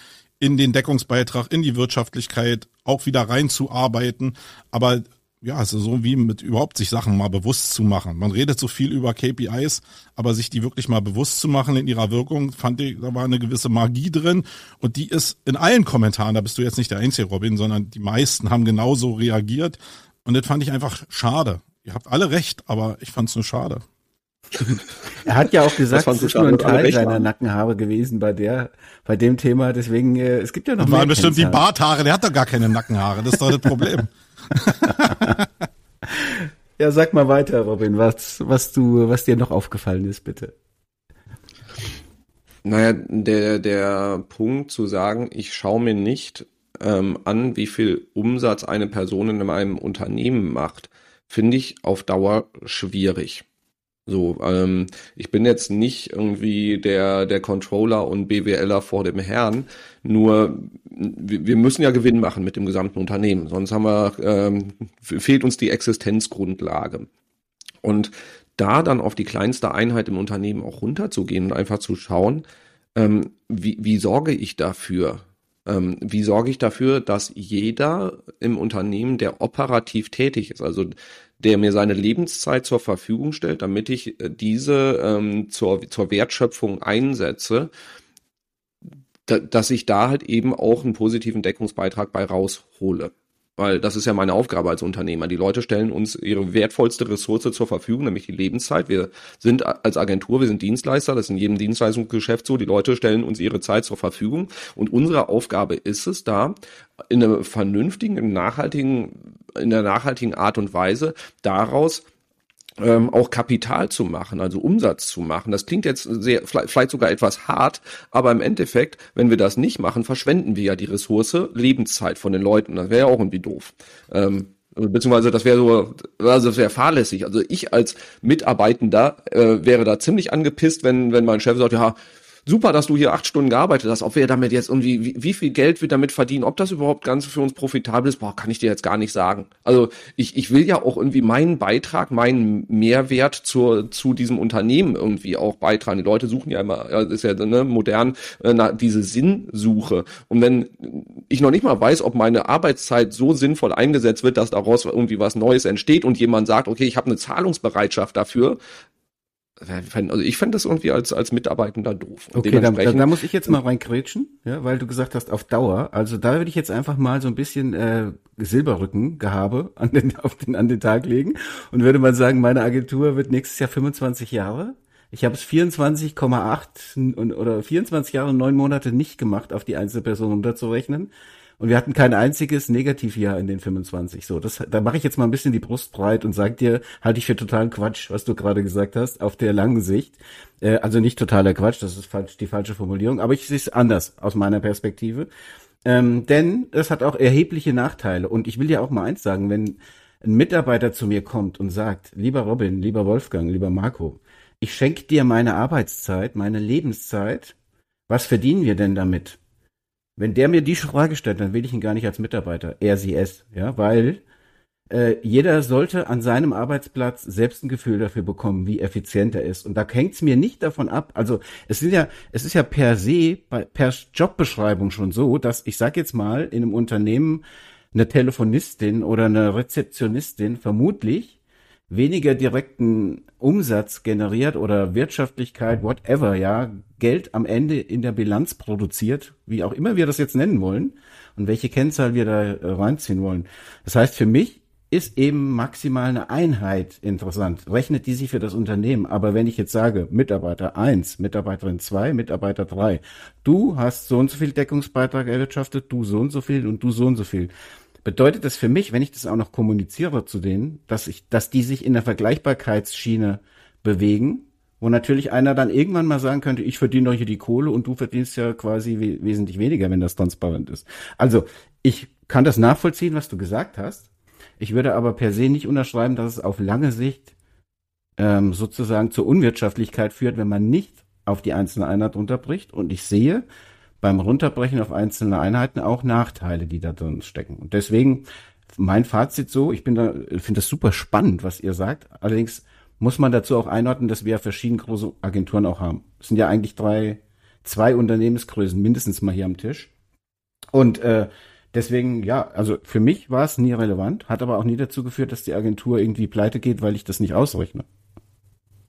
in den Deckungsbeitrag, in die Wirtschaftlichkeit auch wieder reinzuarbeiten. Aber ja, also so wie mit überhaupt sich Sachen mal bewusst zu machen. Man redet so viel über KPIs, aber sich die wirklich mal bewusst zu machen in ihrer Wirkung, fand ich, da war eine gewisse Magie drin und die ist in allen Kommentaren, da bist du jetzt nicht der einzige Robin, sondern die meisten haben genauso reagiert und das fand ich einfach schade. Ihr habt alle recht, aber ich fand es nur schade. Er hat ja auch gesagt, es ist nur ein Teil seiner Nackenhaare gewesen bei der, bei dem Thema. Deswegen, äh, es gibt ja noch das mehr. waren bestimmt die Barthaare. Der hat doch gar keine Nackenhaare. Das ist doch das Problem. ja, sag mal weiter, Robin, was, was du, was dir noch aufgefallen ist, bitte. Naja, der, der Punkt zu sagen, ich schaue mir nicht ähm, an, wie viel Umsatz eine Person in einem Unternehmen macht, finde ich auf Dauer schwierig. So, ähm, ich bin jetzt nicht irgendwie der, der Controller und BWLer vor dem Herrn, nur wir müssen ja Gewinn machen mit dem gesamten Unternehmen, sonst haben wir, ähm, fehlt uns die Existenzgrundlage. Und da dann auf die kleinste Einheit im Unternehmen auch runterzugehen und einfach zu schauen, ähm, wie, wie sorge ich dafür, ähm, wie sorge ich dafür, dass jeder im Unternehmen, der operativ tätig ist, also der mir seine Lebenszeit zur Verfügung stellt, damit ich äh, diese ähm, zur, zur Wertschöpfung einsetze, da, dass ich da halt eben auch einen positiven Deckungsbeitrag bei raushole. Weil das ist ja meine Aufgabe als Unternehmer. Die Leute stellen uns ihre wertvollste Ressource zur Verfügung, nämlich die Lebenszeit. Wir sind als Agentur, wir sind Dienstleister, das ist in jedem Dienstleistungsgeschäft so. Die Leute stellen uns ihre Zeit zur Verfügung. Und unsere Aufgabe ist es da, in einer vernünftigen, nachhaltigen, in der nachhaltigen Art und Weise daraus ähm, auch Kapital zu machen, also Umsatz zu machen. Das klingt jetzt sehr, vielleicht sogar etwas hart, aber im Endeffekt, wenn wir das nicht machen, verschwenden wir ja die Ressource Lebenszeit von den Leuten. Das wäre ja auch irgendwie doof. Ähm, beziehungsweise das wäre so, also das wäre fahrlässig. Also ich als Mitarbeitender äh, wäre da ziemlich angepisst, wenn wenn mein Chef sagt, ja, super, dass du hier acht Stunden gearbeitet hast. Ob wir damit jetzt irgendwie, wie, wie viel Geld wir damit verdienen, ob das überhaupt ganz für uns profitabel ist, boah, kann ich dir jetzt gar nicht sagen. Also ich, ich will ja auch irgendwie meinen Beitrag, meinen Mehrwert zur, zu diesem Unternehmen irgendwie auch beitragen. Die Leute suchen ja immer, ist ja ne, modern, äh, diese Sinnsuche. Und wenn ich noch nicht mal weiß, ob meine Arbeitszeit so sinnvoll eingesetzt wird, dass daraus irgendwie was Neues entsteht und jemand sagt, okay, ich habe eine Zahlungsbereitschaft dafür, also ich fände das irgendwie als, als Mitarbeitender doof. Und okay, da, da, da muss ich jetzt mal reinkrätschen, ja, weil du gesagt hast, auf Dauer. Also da würde ich jetzt einfach mal so ein bisschen äh, Silberrücken-Gehabe an den, auf den, an den Tag legen und würde mal sagen, meine Agentur wird nächstes Jahr 25 Jahre. Ich habe es 24,8 oder 24 Jahre und neun Monate nicht gemacht, auf die Einzelperson runterzurechnen. Und wir hatten kein einziges Negativjahr in den 25. So, das, da mache ich jetzt mal ein bisschen die Brust breit und sag dir, halte ich für totalen Quatsch, was du gerade gesagt hast, auf der langen Sicht. Äh, also nicht totaler Quatsch, das ist falsch, die falsche Formulierung, aber ich sehe es anders aus meiner Perspektive. Ähm, denn es hat auch erhebliche Nachteile. Und ich will dir auch mal eins sagen, wenn ein Mitarbeiter zu mir kommt und sagt, lieber Robin, lieber Wolfgang, lieber Marco, ich schenke dir meine Arbeitszeit, meine Lebenszeit, was verdienen wir denn damit? Wenn der mir die Frage stellt, dann will ich ihn gar nicht als Mitarbeiter, er, sie, es, ja, weil äh, jeder sollte an seinem Arbeitsplatz selbst ein Gefühl dafür bekommen, wie effizient er ist. Und da hängt es mir nicht davon ab. Also es sind ja, es ist ja per se, bei, per Jobbeschreibung schon so, dass ich sag jetzt mal in einem Unternehmen eine Telefonistin oder eine Rezeptionistin vermutlich weniger direkten Umsatz generiert oder Wirtschaftlichkeit, whatever, ja, Geld am Ende in der Bilanz produziert, wie auch immer wir das jetzt nennen wollen und welche Kennzahl wir da äh, reinziehen wollen. Das heißt, für mich ist eben maximal eine Einheit interessant. Rechnet die sich für das Unternehmen. Aber wenn ich jetzt sage, Mitarbeiter eins, Mitarbeiterin zwei, Mitarbeiter drei, du hast so und so viel Deckungsbeitrag erwirtschaftet, du so und so viel und du so und so viel bedeutet das für mich, wenn ich das auch noch kommuniziere zu denen, dass ich, dass die sich in der Vergleichbarkeitsschiene bewegen, wo natürlich einer dann irgendwann mal sagen könnte, ich verdiene doch hier die Kohle und du verdienst ja quasi we wesentlich weniger, wenn das transparent ist. Also ich kann das nachvollziehen, was du gesagt hast. Ich würde aber per se nicht unterschreiben, dass es auf lange Sicht ähm, sozusagen zur Unwirtschaftlichkeit führt, wenn man nicht auf die einzelne Einheit runterbricht. Und ich sehe, beim Runterbrechen auf einzelne Einheiten auch Nachteile, die da drin stecken. Und deswegen mein Fazit so, ich bin da, finde das super spannend, was ihr sagt. Allerdings muss man dazu auch einordnen, dass wir ja verschiedene große Agenturen auch haben. Es sind ja eigentlich drei, zwei Unternehmensgrößen mindestens mal hier am Tisch. Und äh, deswegen, ja, also für mich war es nie relevant, hat aber auch nie dazu geführt, dass die Agentur irgendwie pleite geht, weil ich das nicht ausrechne.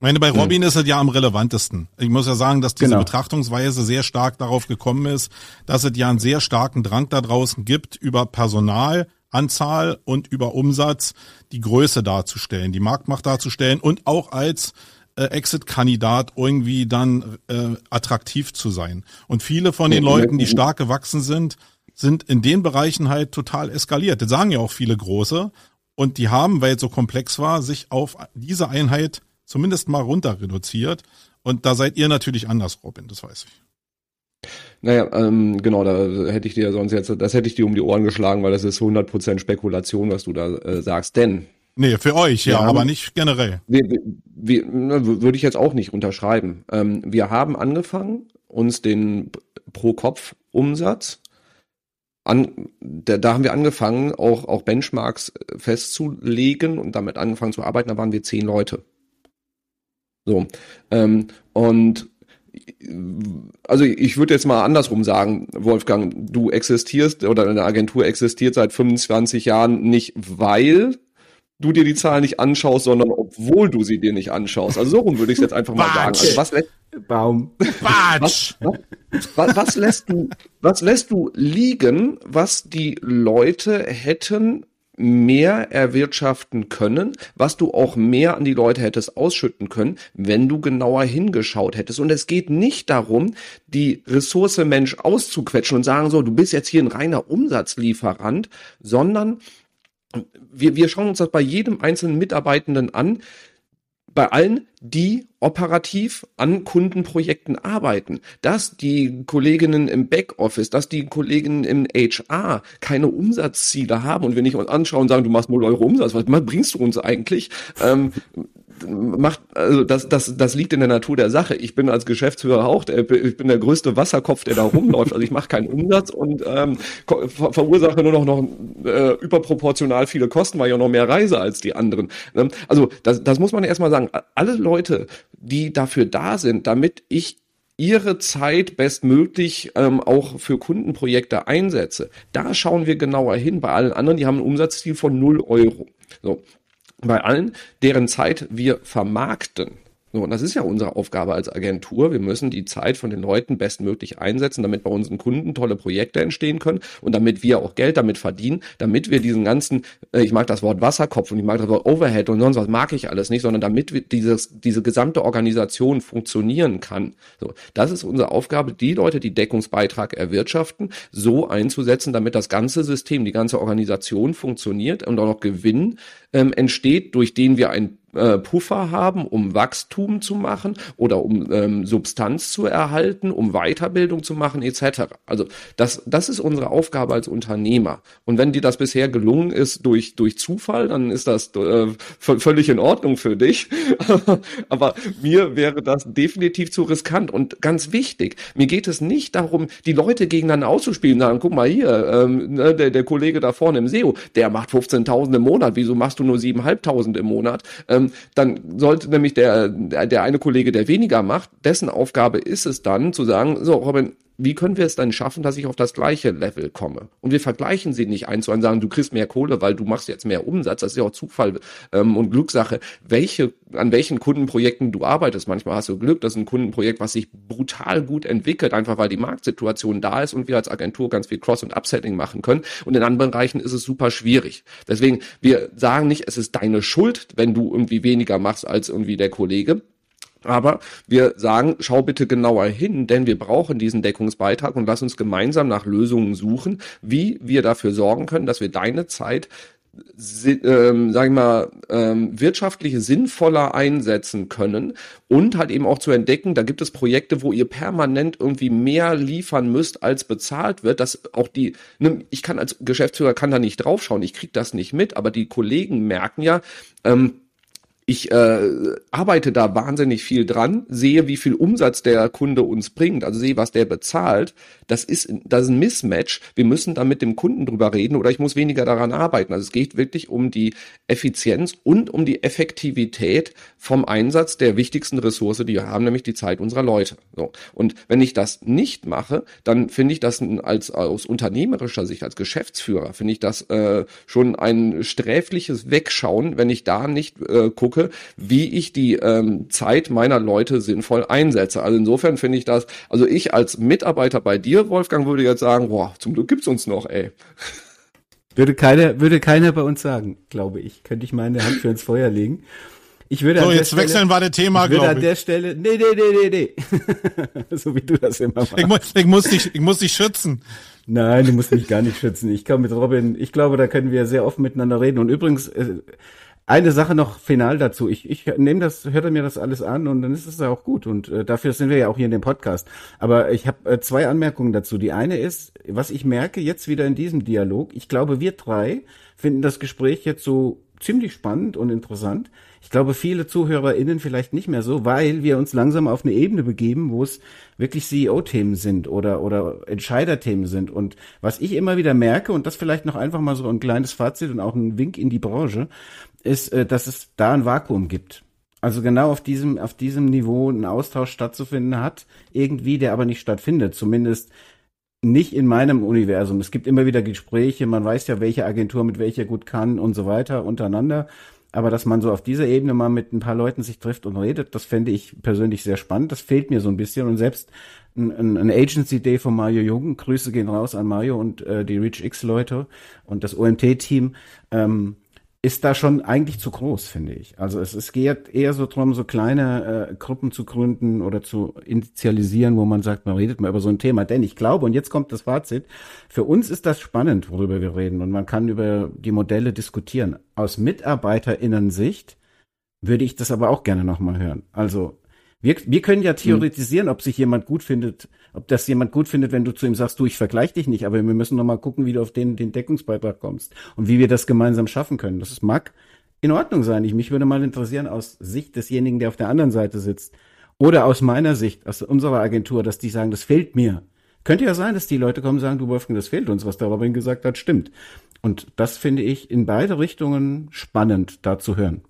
Ich meine, bei Robin mhm. ist es ja am relevantesten. Ich muss ja sagen, dass diese genau. Betrachtungsweise sehr stark darauf gekommen ist, dass es ja einen sehr starken Drang da draußen gibt, über Personalanzahl und über Umsatz die Größe darzustellen, die Marktmacht darzustellen und auch als äh, Exit-Kandidat irgendwie dann äh, attraktiv zu sein. Und viele von den Leuten, die stark gewachsen sind, sind in den Bereichen halt total eskaliert. Das sagen ja auch viele große. Und die haben, weil es so komplex war, sich auf diese Einheit zumindest mal runter reduziert. Und da seid ihr natürlich anders, Robin, das weiß ich. Naja, ähm, genau, da hätte ich dir sonst jetzt, das hätte ich dir um die Ohren geschlagen, weil das ist 100% Spekulation, was du da äh, sagst. Denn Nee, für euch, ja, haben, aber nicht generell. Wir, wir, wir, würde ich jetzt auch nicht unterschreiben. Ähm, wir haben angefangen, uns den Pro-Kopf-Umsatz an, da, da haben wir angefangen, auch, auch Benchmarks festzulegen und damit angefangen zu arbeiten. Da waren wir zehn Leute. So. Ähm, und also ich würde jetzt mal andersrum sagen, Wolfgang, du existierst oder deine Agentur existiert seit 25 Jahren nicht, weil du dir die Zahlen nicht anschaust, sondern obwohl du sie dir nicht anschaust. Also so rum würde ich es jetzt einfach mal sagen. Also was lässt, Baum. Was, was, was, lässt du, was lässt du liegen, was die Leute hätten mehr erwirtschaften können, was du auch mehr an die Leute hättest ausschütten können, wenn du genauer hingeschaut hättest. Und es geht nicht darum, die Ressource Mensch auszuquetschen und sagen so, du bist jetzt hier ein reiner Umsatzlieferant, sondern wir, wir schauen uns das bei jedem einzelnen Mitarbeitenden an, bei allen, die operativ an Kundenprojekten arbeiten, dass die Kolleginnen im Backoffice, dass die Kolleginnen im HR keine Umsatzziele haben und wir nicht uns anschauen und sagen, du machst 0 Euro Umsatz, was bringst du uns eigentlich? Ähm, macht, also das, das, das liegt in der Natur der Sache. Ich bin als Geschäftsführer auch, der, ich bin der größte Wasserkopf, der da rumläuft. Also ich mache keinen Umsatz und ähm, ver verursache nur noch, noch äh, überproportional viele Kosten, weil ich auch noch mehr reise als die anderen. Ne? Also das, das muss man erstmal sagen. Alle Leute, die dafür da sind, damit ich ihre Zeit bestmöglich ähm, auch für Kundenprojekte einsetze. Da schauen wir genauer hin. Bei allen anderen, die haben ein Umsatzziel von 0 Euro. So bei allen, deren Zeit wir vermarkten, so, und das ist ja unsere Aufgabe als Agentur. Wir müssen die Zeit von den Leuten bestmöglich einsetzen, damit bei unseren Kunden tolle Projekte entstehen können und damit wir auch Geld damit verdienen, damit wir diesen ganzen, äh, ich mag das Wort Wasserkopf und ich mag das Wort Overhead und sonst was mag ich alles nicht, sondern damit wir dieses, diese gesamte Organisation funktionieren kann. So, das ist unsere Aufgabe, die Leute, die Deckungsbeitrag erwirtschaften, so einzusetzen, damit das ganze System, die ganze Organisation funktioniert und auch noch Gewinn ähm, entsteht, durch den wir ein äh, Puffer haben, um Wachstum zu machen oder um ähm, Substanz zu erhalten, um Weiterbildung zu machen etc. Also das, das ist unsere Aufgabe als Unternehmer. Und wenn dir das bisher gelungen ist durch, durch Zufall, dann ist das äh, völlig in Ordnung für dich. Aber mir wäre das definitiv zu riskant. Und ganz wichtig, mir geht es nicht darum, die Leute gegeneinander auszuspielen. Sagen, guck mal hier, ähm, ne, der, der Kollege da vorne im SEO, der macht 15.000 im Monat. Wieso machst du nur 7.500 im Monat? Ähm, ähm, dann sollte nämlich der, der, der eine Kollege, der weniger macht, dessen Aufgabe ist es dann zu sagen, so Robin, wie können wir es dann schaffen, dass ich auf das gleiche Level komme? Und wir vergleichen sie nicht eins zu eins, sagen, du kriegst mehr Kohle, weil du machst jetzt mehr Umsatz. Das ist ja auch Zufall ähm, und Glückssache, welche, an welchen Kundenprojekten du arbeitest. Manchmal hast du Glück, das ist ein Kundenprojekt, was sich brutal gut entwickelt, einfach weil die Marktsituation da ist und wir als Agentur ganz viel Cross- und Upsetting machen können. Und in anderen Bereichen ist es super schwierig. Deswegen, wir sagen nicht, es ist deine Schuld, wenn du irgendwie weniger machst als irgendwie der Kollege, aber wir sagen, schau bitte genauer hin, denn wir brauchen diesen Deckungsbeitrag und lass uns gemeinsam nach Lösungen suchen, wie wir dafür sorgen können, dass wir deine Zeit ähm, sag ich mal, ähm, wirtschaftlich sinnvoller einsetzen können und halt eben auch zu entdecken, da gibt es Projekte, wo ihr permanent irgendwie mehr liefern müsst, als bezahlt wird, dass auch die, ne, ich kann als Geschäftsführer kann da nicht draufschauen, ich krieg das nicht mit, aber die Kollegen merken ja, ähm, ich äh, arbeite da wahnsinnig viel dran, sehe, wie viel Umsatz der Kunde uns bringt, also sehe, was der bezahlt. Das ist, das ist ein Mismatch. Wir müssen da mit dem Kunden drüber reden oder ich muss weniger daran arbeiten. Also es geht wirklich um die Effizienz und um die Effektivität vom Einsatz der wichtigsten Ressource, die wir haben, nämlich die Zeit unserer Leute. So. Und wenn ich das nicht mache, dann finde ich das als aus unternehmerischer Sicht, als Geschäftsführer, finde ich das äh, schon ein sträfliches Wegschauen, wenn ich da nicht äh, gucke, gucke, wie ich die ähm, Zeit meiner Leute sinnvoll einsetze. Also insofern finde ich das, also ich als Mitarbeiter bei dir, Wolfgang, würde jetzt sagen, boah, zum Glück gibt's uns noch, ey. Würde keiner, würde keiner bei uns sagen, glaube ich. Könnte ich meine Hand für ins Feuer legen. Ich würde so, jetzt Stelle, wechseln wir das Thema, glaube ich. Würde an der Stelle, nee, nee, nee, nee, nee. so wie du das immer machst. Ich muss, ich muss dich, ich muss dich schützen. Nein, du musst mich gar nicht schützen. Ich komme mit Robin, ich glaube, da können wir sehr offen miteinander reden. Und übrigens, äh, eine Sache noch final dazu. Ich, ich nehme das, hört mir das alles an und dann ist es ja auch gut. Und äh, dafür sind wir ja auch hier in dem Podcast. Aber ich habe äh, zwei Anmerkungen dazu. Die eine ist, was ich merke jetzt wieder in diesem Dialog, ich glaube, wir drei finden das Gespräch jetzt so ziemlich spannend und interessant. Ich glaube, viele ZuhörerInnen vielleicht nicht mehr so, weil wir uns langsam auf eine Ebene begeben, wo es wirklich CEO-Themen sind oder, oder Entscheiderthemen sind. Und was ich immer wieder merke, und das vielleicht noch einfach mal so ein kleines Fazit und auch ein Wink in die Branche, ist, äh, dass es da ein Vakuum gibt. Also genau auf diesem, auf diesem Niveau ein Austausch stattzufinden hat, irgendwie, der aber nicht stattfindet. Zumindest nicht in meinem Universum. Es gibt immer wieder Gespräche, man weiß ja, welche Agentur mit welcher gut kann und so weiter untereinander. Aber dass man so auf dieser Ebene mal mit ein paar Leuten sich trifft und redet, das fände ich persönlich sehr spannend. Das fehlt mir so ein bisschen. Und selbst ein, ein, Agency-Day von Mario Jung, Grüße gehen raus an Mario und äh, die Reach X-Leute und das OMT-Team, ähm, ist da schon eigentlich zu groß, finde ich. Also es, es geht eher so drum, so kleine äh, Gruppen zu gründen oder zu initialisieren, wo man sagt, man redet mal über so ein Thema. Denn ich glaube, und jetzt kommt das Fazit, für uns ist das spannend, worüber wir reden. Und man kann über die Modelle diskutieren. Aus MitarbeiterInnen-Sicht würde ich das aber auch gerne nochmal hören. Also wir, wir können ja theoretisieren, ob sich jemand gut findet, ob das jemand gut findet, wenn du zu ihm sagst, du, ich vergleiche dich nicht, aber wir müssen noch mal gucken, wie du auf den, den Deckungsbeitrag kommst und wie wir das gemeinsam schaffen können. Das mag in Ordnung sein. Ich, mich würde mal interessieren, aus Sicht desjenigen, der auf der anderen Seite sitzt, oder aus meiner Sicht, aus unserer Agentur, dass die sagen, das fehlt mir. Könnte ja sein, dass die Leute kommen und sagen, du Wolfgang, das fehlt uns, was der Robin gesagt hat, stimmt. Und das finde ich in beide Richtungen spannend, da zu hören.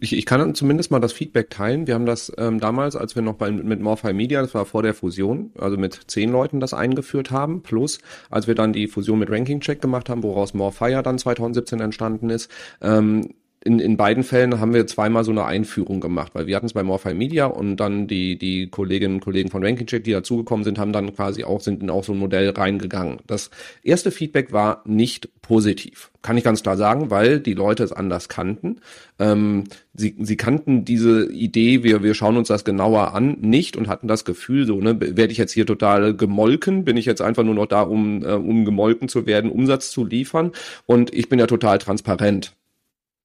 Ich, ich kann zumindest mal das Feedback teilen. Wir haben das ähm, damals, als wir noch bei, mit Morphi Media, das war vor der Fusion, also mit zehn Leuten das eingeführt haben, plus als wir dann die Fusion mit Ranking Check gemacht haben, woraus Morfire dann 2017 entstanden ist, ähm, in, in beiden Fällen haben wir zweimal so eine Einführung gemacht, weil wir hatten es bei Morphi Media und dann die, die Kolleginnen und Kollegen von Ranking Check, die dazugekommen sind, haben dann quasi auch, sind in auch so ein Modell reingegangen. Das erste Feedback war nicht positiv. Kann ich ganz klar sagen, weil die Leute es anders kannten. Ähm, sie, sie kannten diese Idee, wir, wir schauen uns das genauer an, nicht und hatten das Gefühl, so, ne, werde ich jetzt hier total gemolken? Bin ich jetzt einfach nur noch da, um, äh, um gemolken zu werden, Umsatz zu liefern? Und ich bin ja total transparent.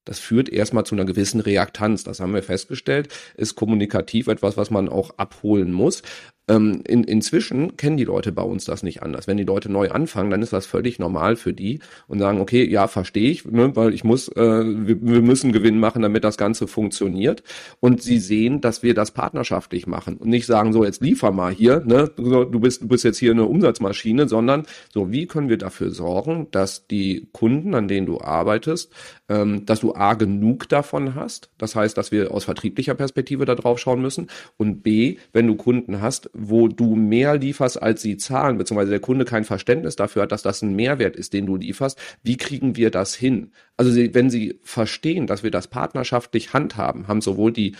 Das führt erstmal zu einer gewissen Reaktanz. Das haben wir festgestellt. Ist kommunikativ etwas, was man auch abholen muss. Ähm, in, inzwischen kennen die Leute bei uns das nicht anders. Wenn die Leute neu anfangen, dann ist das völlig normal für die und sagen, okay, ja, verstehe ich, ne, weil ich muss, äh, wir, wir müssen Gewinn machen, damit das Ganze funktioniert. Und sie sehen, dass wir das partnerschaftlich machen und nicht sagen, so jetzt liefer mal hier, ne, du bist, du bist jetzt hier eine Umsatzmaschine, sondern so, wie können wir dafür sorgen, dass die Kunden, an denen du arbeitest, ähm, dass du A genug davon hast. Das heißt, dass wir aus vertrieblicher Perspektive da drauf schauen müssen. Und B, wenn du Kunden hast, wo du mehr lieferst, als sie zahlen, beziehungsweise der Kunde kein Verständnis dafür hat, dass das ein Mehrwert ist, den du lieferst, wie kriegen wir das hin? Also sie, wenn sie verstehen, dass wir das partnerschaftlich handhaben, haben sowohl die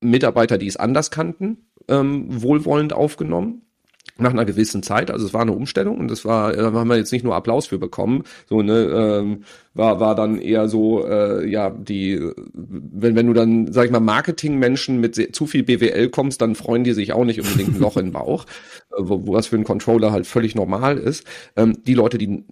Mitarbeiter, die es anders kannten, ähm, wohlwollend aufgenommen, nach einer gewissen Zeit, also es war eine Umstellung und das war, da haben wir jetzt nicht nur Applaus für bekommen, so ne, ähm, war war dann eher so, äh, ja die, wenn wenn du dann sag ich mal Marketingmenschen mit sehr, zu viel BWL kommst, dann freuen die sich auch nicht unbedingt ein Loch im Bauch, äh, wo, wo was für ein Controller halt völlig normal ist. Ähm, die Leute, die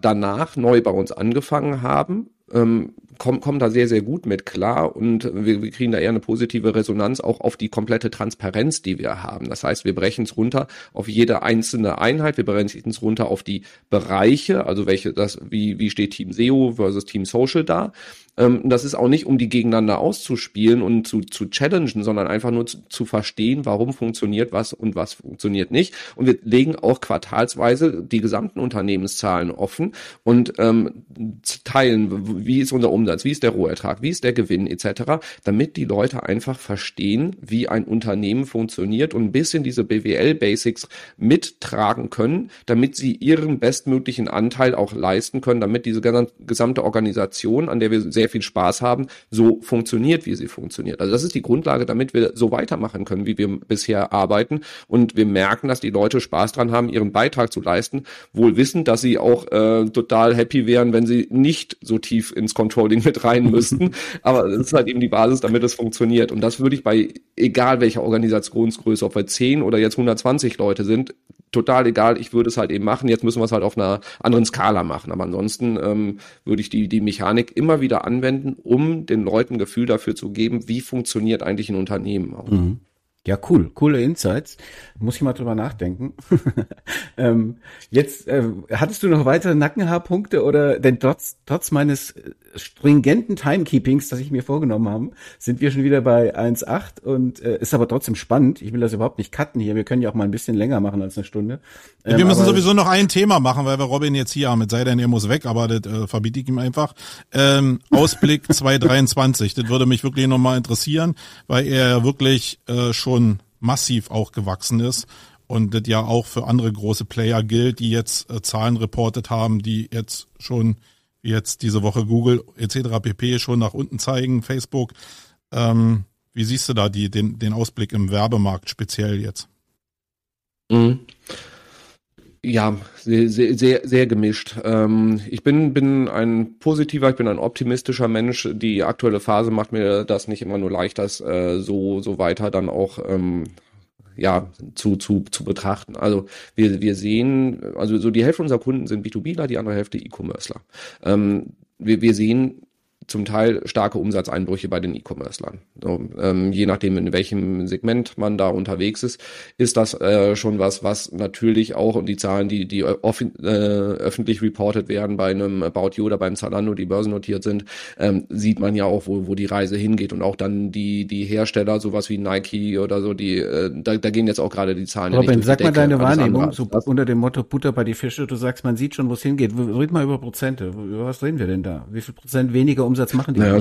danach neu bei uns angefangen haben, ähm, kommen, kommen da sehr, sehr gut mit klar und wir, wir kriegen da eher eine positive Resonanz auch auf die komplette Transparenz, die wir haben. Das heißt, wir brechen es runter auf jede einzelne Einheit, wir brechen es runter auf die Bereiche, also welche das, wie, wie steht Team SEO versus Team Social da ähm, das ist auch nicht, um die gegeneinander auszuspielen und zu, zu challengen, sondern einfach nur zu, zu verstehen, warum funktioniert was und was funktioniert nicht. Und wir legen auch quartalsweise die gesamten Unternehmenszahlen offen und ähm, teilen, wie ist unser Umsatz, wie ist der Rohertrag, wie ist der Gewinn etc., damit die Leute einfach verstehen, wie ein Unternehmen funktioniert und ein bisschen diese BWL-Basics mittragen können, damit sie ihren bestmöglichen Anteil auch leisten können, damit diese gesamte Organisation, an der wir sehr viel Spaß haben, so funktioniert, wie sie funktioniert. Also das ist die Grundlage, damit wir so weitermachen können, wie wir bisher arbeiten. Und wir merken, dass die Leute Spaß dran haben, ihren Beitrag zu leisten, wohl wissend, dass sie auch äh, total happy wären, wenn sie nicht so tief ins Controlling mit rein müssten. Aber das ist halt eben die Basis, damit es funktioniert. Und das würde ich bei egal welcher Organisationsgröße, ob wir 10 oder jetzt 120 Leute sind, total egal, ich würde es halt eben machen. Jetzt müssen wir es halt auf einer anderen Skala machen. Aber ansonsten ähm, würde ich die, die Mechanik immer wieder anwenden, um den Leuten Gefühl dafür zu geben, wie funktioniert eigentlich ein Unternehmen auch. Mhm. Ja, cool, coole Insights. Muss ich mal drüber nachdenken. ähm, jetzt äh, hattest du noch weitere Nackenhaarpunkte oder denn trotz trotz meines äh, stringenten Timekeepings, das ich mir vorgenommen habe, sind wir schon wieder bei 1,8 und äh, ist aber trotzdem spannend. Ich will das überhaupt nicht cutten hier. Wir können ja auch mal ein bisschen länger machen als eine Stunde. Ähm, wir müssen sowieso noch ein Thema machen, weil wir Robin jetzt hier haben. Es sei denn, er muss weg, aber das äh, verbiete ich ihm einfach. Ähm, Ausblick 2023. Das würde mich wirklich nochmal interessieren, weil er wirklich äh, schon massiv auch gewachsen ist und das ja auch für andere große Player gilt, die jetzt äh, Zahlen reportet haben, die jetzt schon, wie jetzt diese Woche Google etc. pp. schon nach unten zeigen, Facebook. Ähm, wie siehst du da die, den, den Ausblick im Werbemarkt speziell jetzt? Mhm. Ja, sehr, sehr, sehr, sehr gemischt. Ähm, ich bin, bin ein positiver, ich bin ein optimistischer Mensch. Die aktuelle Phase macht mir das nicht immer nur leicht, das äh, so, so weiter dann auch ähm, ja, zu, zu, zu betrachten. Also wir, wir sehen, also so die Hälfte unserer Kunden sind B2Bler, die andere Hälfte E-Commercer. Ähm, wir, wir sehen zum Teil starke Umsatzeinbrüche bei den E-Commercern. So, ähm, je nachdem, in welchem Segment man da unterwegs ist, ist das äh, schon was, was natürlich auch, und die Zahlen, die, die äh, öffentlich reported werden bei einem About You oder beim Zalando, die börsennotiert sind, ähm, sieht man ja auch, wo, wo die Reise hingeht. Und auch dann die, die Hersteller, sowas wie Nike oder so, die, äh, da, da gehen jetzt auch gerade die Zahlen. Robin, sag mal deine Wahrnehmung, so unter dem Motto Butter bei die Fische, du sagst, man sieht schon, wo es hingeht. Red mal über Prozente. Über was reden wir denn da? Wie viel Prozent weniger Umsatz Umsatz machen die? Naja,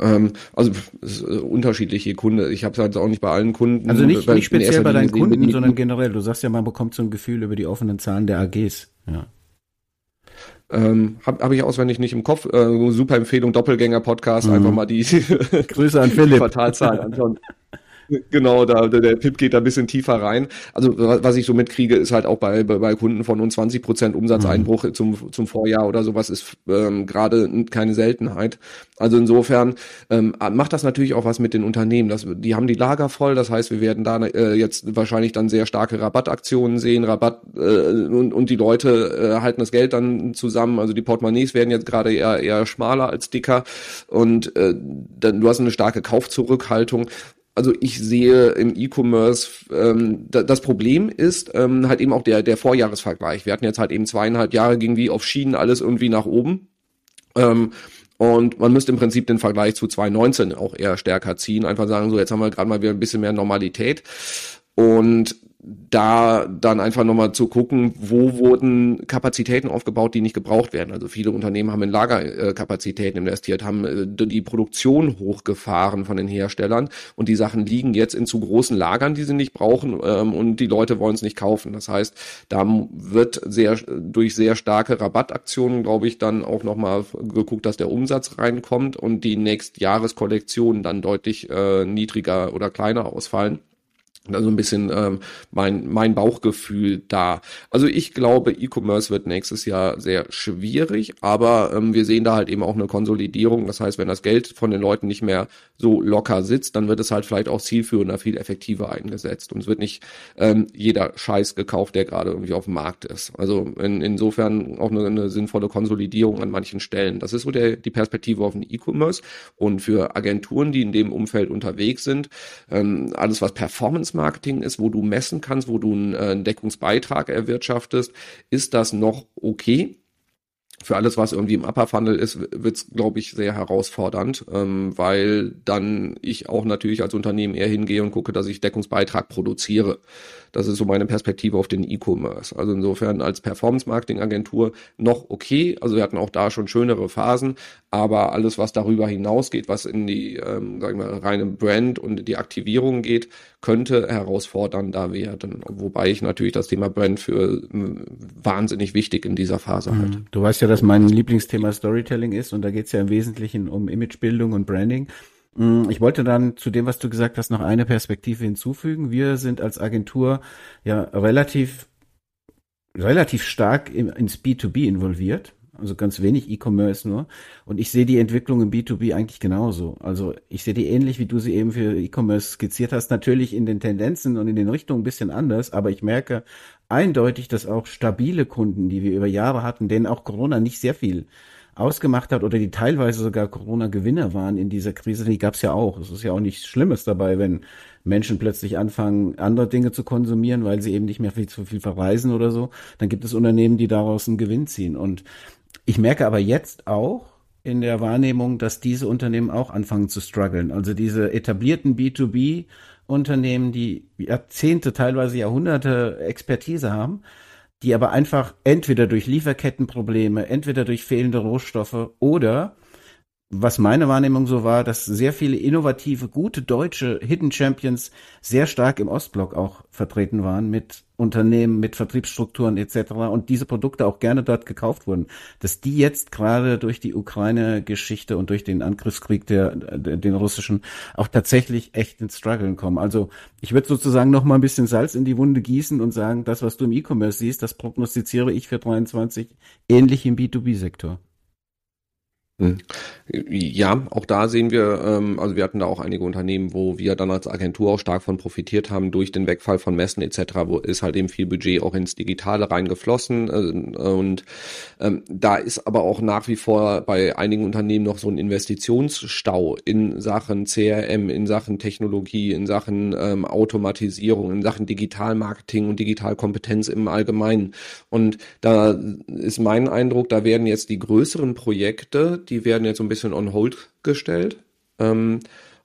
ähm, also äh, unterschiedliche Kunde. Ich habe es halt auch nicht bei allen Kunden. Also nicht, nicht speziell bei deinen Kunden, sondern generell. Du sagst ja, man bekommt so ein Gefühl über die offenen Zahlen der AGs. Ja. Ähm, Habe hab ich auswendig nicht im Kopf. Äh, super Empfehlung, Doppelgänger-Podcast. Mhm. Einfach mal die Grüße an Philipp. Quartalzahlen anschauen. Genau, da, der Pip geht da ein bisschen tiefer rein. Also was ich so mitkriege, ist halt auch bei, bei Kunden von uns 20 Prozent Umsatzeinbruch mhm. zum, zum Vorjahr oder sowas ist ähm, gerade keine Seltenheit. Also insofern ähm, macht das natürlich auch was mit den Unternehmen. Das, die haben die Lager voll, das heißt, wir werden da äh, jetzt wahrscheinlich dann sehr starke Rabattaktionen sehen, Rabatt äh, und, und die Leute äh, halten das Geld dann zusammen. Also die Portemonnaies werden jetzt gerade eher, eher schmaler als dicker und äh, dann, du hast eine starke Kaufzurückhaltung also ich sehe im E-Commerce, ähm, da, das Problem ist ähm, halt eben auch der, der Vorjahresvergleich. Wir hatten jetzt halt eben zweieinhalb Jahre ging wie auf Schienen alles irgendwie nach oben. Ähm, und man müsste im Prinzip den Vergleich zu 2019 auch eher stärker ziehen. Einfach sagen, so jetzt haben wir gerade mal wieder ein bisschen mehr Normalität. Und da dann einfach nochmal zu gucken, wo wurden Kapazitäten aufgebaut, die nicht gebraucht werden. Also viele Unternehmen haben in Lagerkapazitäten investiert, haben äh, die Produktion hochgefahren von den Herstellern und die Sachen liegen jetzt in zu großen Lagern, die sie nicht brauchen ähm, und die Leute wollen es nicht kaufen. Das heißt, da wird sehr durch sehr starke Rabattaktionen, glaube ich, dann auch nochmal geguckt, dass der Umsatz reinkommt und die Nächstjahreskollektionen dann deutlich äh, niedriger oder kleiner ausfallen also ein bisschen ähm, mein, mein Bauchgefühl da. Also ich glaube, E-Commerce wird nächstes Jahr sehr schwierig, aber ähm, wir sehen da halt eben auch eine Konsolidierung. Das heißt, wenn das Geld von den Leuten nicht mehr so locker sitzt, dann wird es halt vielleicht auch zielführender, viel effektiver eingesetzt. Und es wird nicht ähm, jeder Scheiß gekauft, der gerade irgendwie auf dem Markt ist. Also in, insofern auch eine, eine sinnvolle Konsolidierung an manchen Stellen. Das ist so der, die Perspektive auf den E-Commerce. Und für Agenturen, die in dem Umfeld unterwegs sind, ähm, alles was Performance Marketing ist, wo du messen kannst, wo du einen, äh, einen Deckungsbeitrag erwirtschaftest, ist das noch okay für alles, was irgendwie im Upper Funnel ist, wird's, glaube ich, sehr herausfordernd, ähm, weil dann ich auch natürlich als Unternehmen eher hingehe und gucke, dass ich Deckungsbeitrag produziere. Das ist so meine Perspektive auf den E-Commerce. Also insofern als Performance-Marketing-Agentur noch okay. Also wir hatten auch da schon schönere Phasen, aber alles, was darüber hinausgeht, was in die, ähm, sagen wir, reine Brand und die Aktivierung geht, könnte herausfordernder werden. Wobei ich natürlich das Thema Brand für wahnsinnig wichtig in dieser Phase halte. Mhm. Du weißt ja, dass mein Lieblingsthema Storytelling ist und da geht es ja im Wesentlichen um Imagebildung und Branding. Mm, ich wollte dann zu dem, was du gesagt hast, noch eine Perspektive hinzufügen. Wir sind als Agentur ja relativ, relativ stark im, ins B2B involviert. Also ganz wenig E-Commerce nur. Und ich sehe die Entwicklung im B2B eigentlich genauso. Also ich sehe die ähnlich, wie du sie eben für E-Commerce skizziert hast. Natürlich in den Tendenzen und in den Richtungen ein bisschen anders. Aber ich merke eindeutig, dass auch stabile Kunden, die wir über Jahre hatten, denen auch Corona nicht sehr viel ausgemacht hat oder die teilweise sogar Corona-Gewinner waren in dieser Krise, die gab es ja auch. Es ist ja auch nichts Schlimmes dabei, wenn Menschen plötzlich anfangen, andere Dinge zu konsumieren, weil sie eben nicht mehr viel zu viel verreisen oder so. Dann gibt es Unternehmen, die daraus einen Gewinn ziehen. Und ich merke aber jetzt auch in der Wahrnehmung, dass diese Unternehmen auch anfangen zu strugglen. Also diese etablierten B2B Unternehmen, die Jahrzehnte, teilweise Jahrhunderte Expertise haben, die aber einfach entweder durch Lieferkettenprobleme, entweder durch fehlende Rohstoffe oder was meine Wahrnehmung so war, dass sehr viele innovative, gute deutsche Hidden Champions sehr stark im Ostblock auch vertreten waren mit Unternehmen, mit Vertriebsstrukturen etc. und diese Produkte auch gerne dort gekauft wurden. Dass die jetzt gerade durch die Ukraine-Geschichte und durch den Angriffskrieg der, den russischen auch tatsächlich echt ins Struggeln kommen. Also ich würde sozusagen noch mal ein bisschen Salz in die Wunde gießen und sagen, das, was du im E-Commerce siehst, das prognostiziere ich für 23 ähnlich im B2B-Sektor. Hm. Ja, auch da sehen wir, ähm, also wir hatten da auch einige Unternehmen, wo wir dann als Agentur auch stark von profitiert haben durch den Wegfall von Messen etc., wo ist halt eben viel Budget auch ins Digitale reingeflossen äh, und ähm, da ist aber auch nach wie vor bei einigen Unternehmen noch so ein Investitionsstau in Sachen CRM, in Sachen Technologie, in Sachen ähm, Automatisierung, in Sachen Digitalmarketing und Digitalkompetenz im Allgemeinen und da ist mein Eindruck, da werden jetzt die größeren Projekte, die werden jetzt so ein bisschen on hold gestellt. Ähm,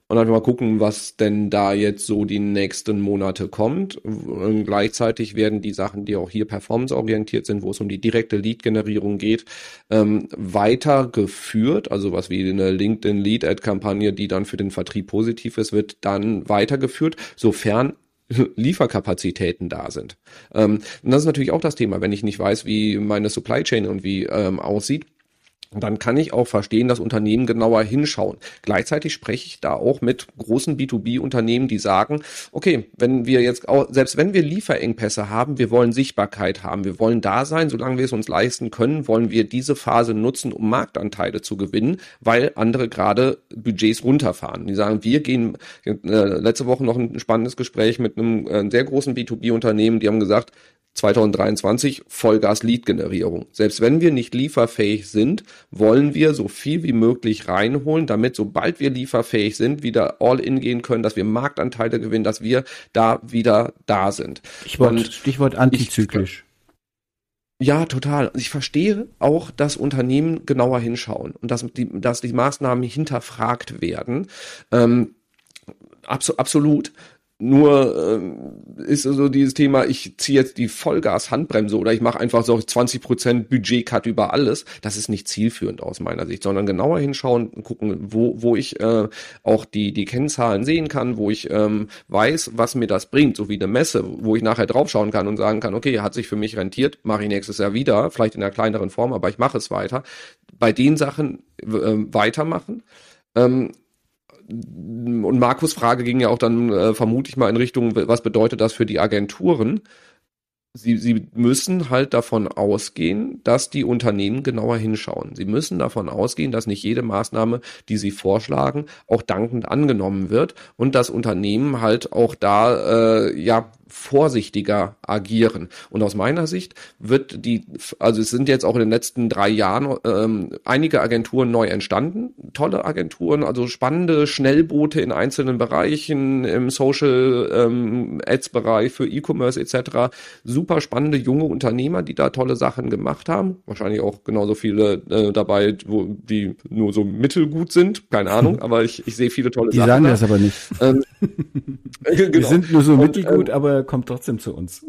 und einfach mal gucken, was denn da jetzt so die nächsten Monate kommt. Und gleichzeitig werden die Sachen, die auch hier performanceorientiert sind, wo es um die direkte Lead-Generierung geht, ähm, weitergeführt. Also was wie eine LinkedIn Lead-Ad-Kampagne, die dann für den Vertrieb positiv ist, wird dann weitergeführt, sofern Lieferkapazitäten da sind. Ähm, und das ist natürlich auch das Thema, wenn ich nicht weiß, wie meine Supply Chain irgendwie ähm, aussieht dann kann ich auch verstehen, dass Unternehmen genauer hinschauen. Gleichzeitig spreche ich da auch mit großen B2B-Unternehmen, die sagen, okay, wenn wir jetzt auch, selbst wenn wir Lieferengpässe haben, wir wollen Sichtbarkeit haben, wir wollen da sein, solange wir es uns leisten können, wollen wir diese Phase nutzen, um Marktanteile zu gewinnen, weil andere gerade Budgets runterfahren. Die sagen, wir gehen, äh, letzte Woche noch ein spannendes Gespräch mit einem äh, sehr großen B2B-Unternehmen, die haben gesagt, 2023 Vollgas-Lead-Generierung. Selbst wenn wir nicht lieferfähig sind, wollen wir so viel wie möglich reinholen, damit sobald wir lieferfähig sind, wieder all in gehen können, dass wir Marktanteile gewinnen, dass wir da wieder da sind. Stichwort, Stichwort antizyklisch. Ich, ja, total. Ich verstehe auch, dass Unternehmen genauer hinschauen und dass die, dass die Maßnahmen hinterfragt werden. Ähm, abso absolut. Nur ähm, ist so dieses Thema, ich ziehe jetzt die Vollgas-Handbremse oder ich mache einfach so 20% Budget-Cut über alles. Das ist nicht zielführend aus meiner Sicht, sondern genauer hinschauen und gucken, wo, wo ich äh, auch die, die Kennzahlen sehen kann, wo ich ähm, weiß, was mir das bringt, so wie eine Messe, wo ich nachher draufschauen kann und sagen kann, okay, hat sich für mich rentiert, mache ich nächstes Jahr wieder, vielleicht in einer kleineren Form, aber ich mache es weiter. Bei den Sachen äh, weitermachen. Ähm, und Markus Frage ging ja auch dann äh, vermute ich mal in Richtung, was bedeutet das für die Agenturen? Sie, sie müssen halt davon ausgehen, dass die Unternehmen genauer hinschauen. Sie müssen davon ausgehen, dass nicht jede Maßnahme, die sie vorschlagen, auch dankend angenommen wird und das Unternehmen halt auch da äh, ja vorsichtiger agieren. Und aus meiner Sicht wird die, also es sind jetzt auch in den letzten drei Jahren ähm, einige Agenturen neu entstanden, tolle Agenturen, also spannende Schnellboote in einzelnen Bereichen, im Social ähm, Ads Bereich für E-Commerce etc. Super spannende junge Unternehmer, die da tolle Sachen gemacht haben. Wahrscheinlich auch genauso viele äh, dabei, wo die nur so mittelgut sind, keine Ahnung, aber ich, ich sehe viele tolle die Sachen. Die sagen da. das aber nicht. Ähm, genau. Wir sind nur so mittelgut, ähm, aber kommt trotzdem zu uns.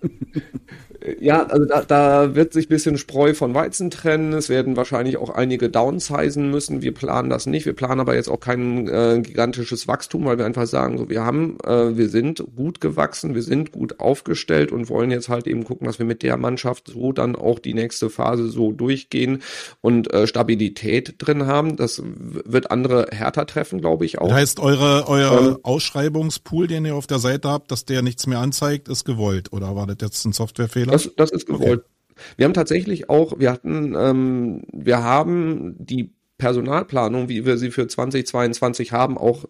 Ja, also da, da wird sich bisschen Spreu von Weizen trennen. Es werden wahrscheinlich auch einige downsizen müssen. Wir planen das nicht. Wir planen aber jetzt auch kein äh, gigantisches Wachstum, weil wir einfach sagen, so wir haben, äh, wir sind gut gewachsen, wir sind gut aufgestellt und wollen jetzt halt eben gucken, dass wir mit der Mannschaft so dann auch die nächste Phase so durchgehen und äh, Stabilität drin haben. Das wird andere härter treffen, glaube ich auch. Das heißt, eure euer ähm, Ausschreibungspool, den ihr auf der Seite habt, dass der nichts mehr anzeigt, ist gewollt oder war das jetzt ein Softwarefehler? Das, das ist gewollt. Okay. Wir haben tatsächlich auch, wir hatten, ähm, wir haben die Personalplanung, wie wir sie für 2022 haben, auch